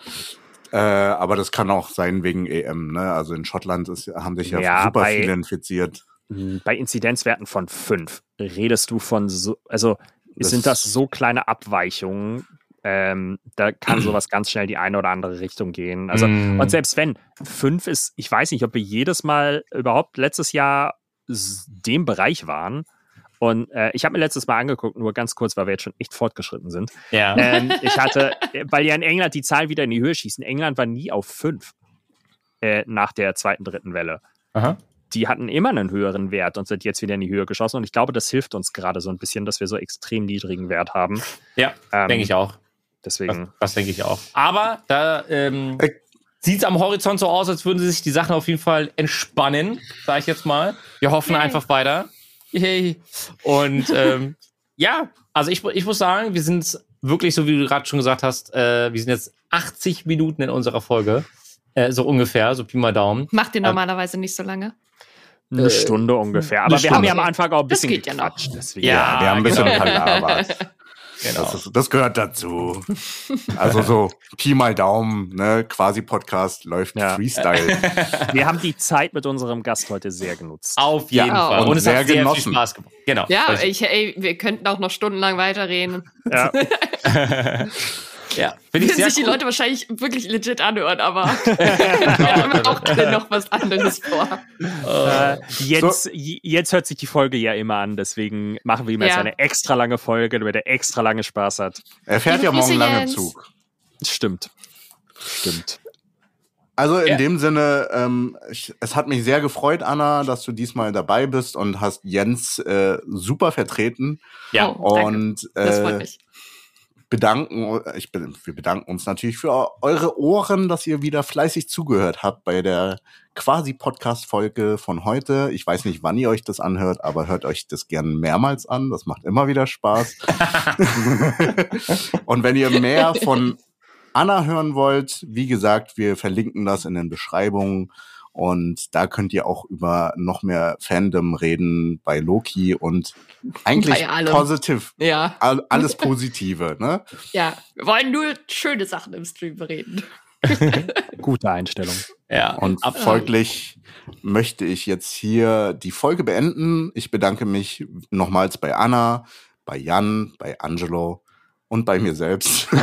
Äh, aber das kann auch sein wegen EM, ne? Also in Schottland ist, haben sich ja, Ja, super bei- viele infiziert. mh, bei Inzidenzwerten von fünf redest du von so, also Das- sind das so kleine Abweichungen, ähm, da kann sowas ganz schnell die eine oder andere Richtung gehen. Also, Mm. und selbst wenn fünf ist, ich weiß nicht, ob wir jedes Mal überhaupt letztes Jahr dem Bereich waren. Und äh, ich habe mir letztes Mal angeguckt, nur ganz kurz, weil wir jetzt schon echt fortgeschritten sind. Ja. Ähm, ich hatte, äh, weil ja in England die Zahl wieder in die Höhe schießen. England war nie auf fünf äh, nach der zweiten, dritten Welle. Aha. Die hatten immer einen höheren Wert und sind jetzt wieder in die Höhe geschossen. Und ich glaube, das hilft uns gerade so ein bisschen, dass wir so extrem niedrigen Wert haben. Ja, Ähm, denke ich auch. Das, Deswegen. das denke ich auch. Aber da ähm, Äh. sieht es am Horizont so aus, als würden sich die Sachen auf jeden Fall entspannen, sage ich jetzt mal. Wir hoffen Yay. einfach weiter. Yay. Und ähm, ja, also ich, ich muss sagen, wir sind wirklich, so wie du gerade schon gesagt hast, äh, wir sind jetzt 80 Minuten in unserer Folge. Äh, so ungefähr, so Pi mal Daumen. Macht ihr normalerweise nicht so lange? Eine Stunde ungefähr. Aber wir haben ja am Anfang auch ein Das bisschen geht ja noch. deswegen. Ja, wir haben ein bisschen genau. Genau. Das, ist, das gehört dazu. Also so Pi mal Daumen, ne, quasi Podcast läuft Ja. Freestyle. Wir haben die Zeit mit unserem Gast heute sehr genutzt. Auf jeden Ja, Fall. und Und, es sehr hat sehr genossen. viel Spaß gemacht. Genau. Ja, Also- ich, ey, wir könnten auch noch stundenlang weiterreden. Ja. ja, ich Würden sich die cool. Leute wahrscheinlich wirklich legit anhören, aber wir haben auch alle noch was anderes vor. Äh, jetzt, j- jetzt hört sich die Folge ja immer an, deswegen machen wir ihm jetzt Ja. eine extra lange Folge, damit er extra lange Spaß hat. Er fährt Liebe ja morgen lange Jens. Zug. Stimmt. Stimmt. Also in Ja. dem Sinne, ähm, ich, es hat mich sehr gefreut, Anna, dass du diesmal dabei bist und hast Jens äh, super vertreten. Ja. Oh, danke. und Das freut äh, mich. Bedanken, ich, be- wir bedanken uns natürlich für eure Ohren, dass ihr wieder fleißig zugehört habt bei der quasi Podcast-Folge von heute. Ich weiß nicht, wann ihr euch das anhört, aber hört euch das gern mehrmals an. Das macht immer wieder Spaß. Und wenn ihr mehr von Anna hören wollt, wie gesagt, wir verlinken das in den Beschreibungen. Und da könnt ihr auch über noch mehr Fandom reden bei Loki und eigentlich positiv, Ja, all- alles Positive, ne? ja. Wir wollen nur schöne Sachen im Stream reden. Gute Einstellung. ja. Und Ab- folglich möchte ich jetzt hier die Folge beenden. Ich bedanke mich nochmals bei Anna, bei Jan, bei Angelo und bei mir selbst,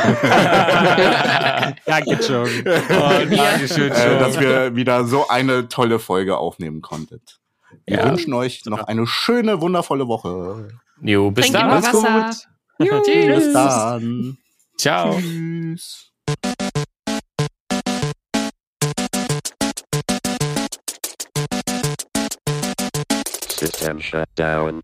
Danke, John. Oh, Dankeschön, äh, dass wir wieder so eine tolle Folge aufnehmen konntet. Wir Ja. wünschen euch noch eine schöne, wundervolle Woche. Jo, bis Trink dann. Macht's gut. Wasser. Tschüss. Bis dann. Ciao. Tschüss. System shut down.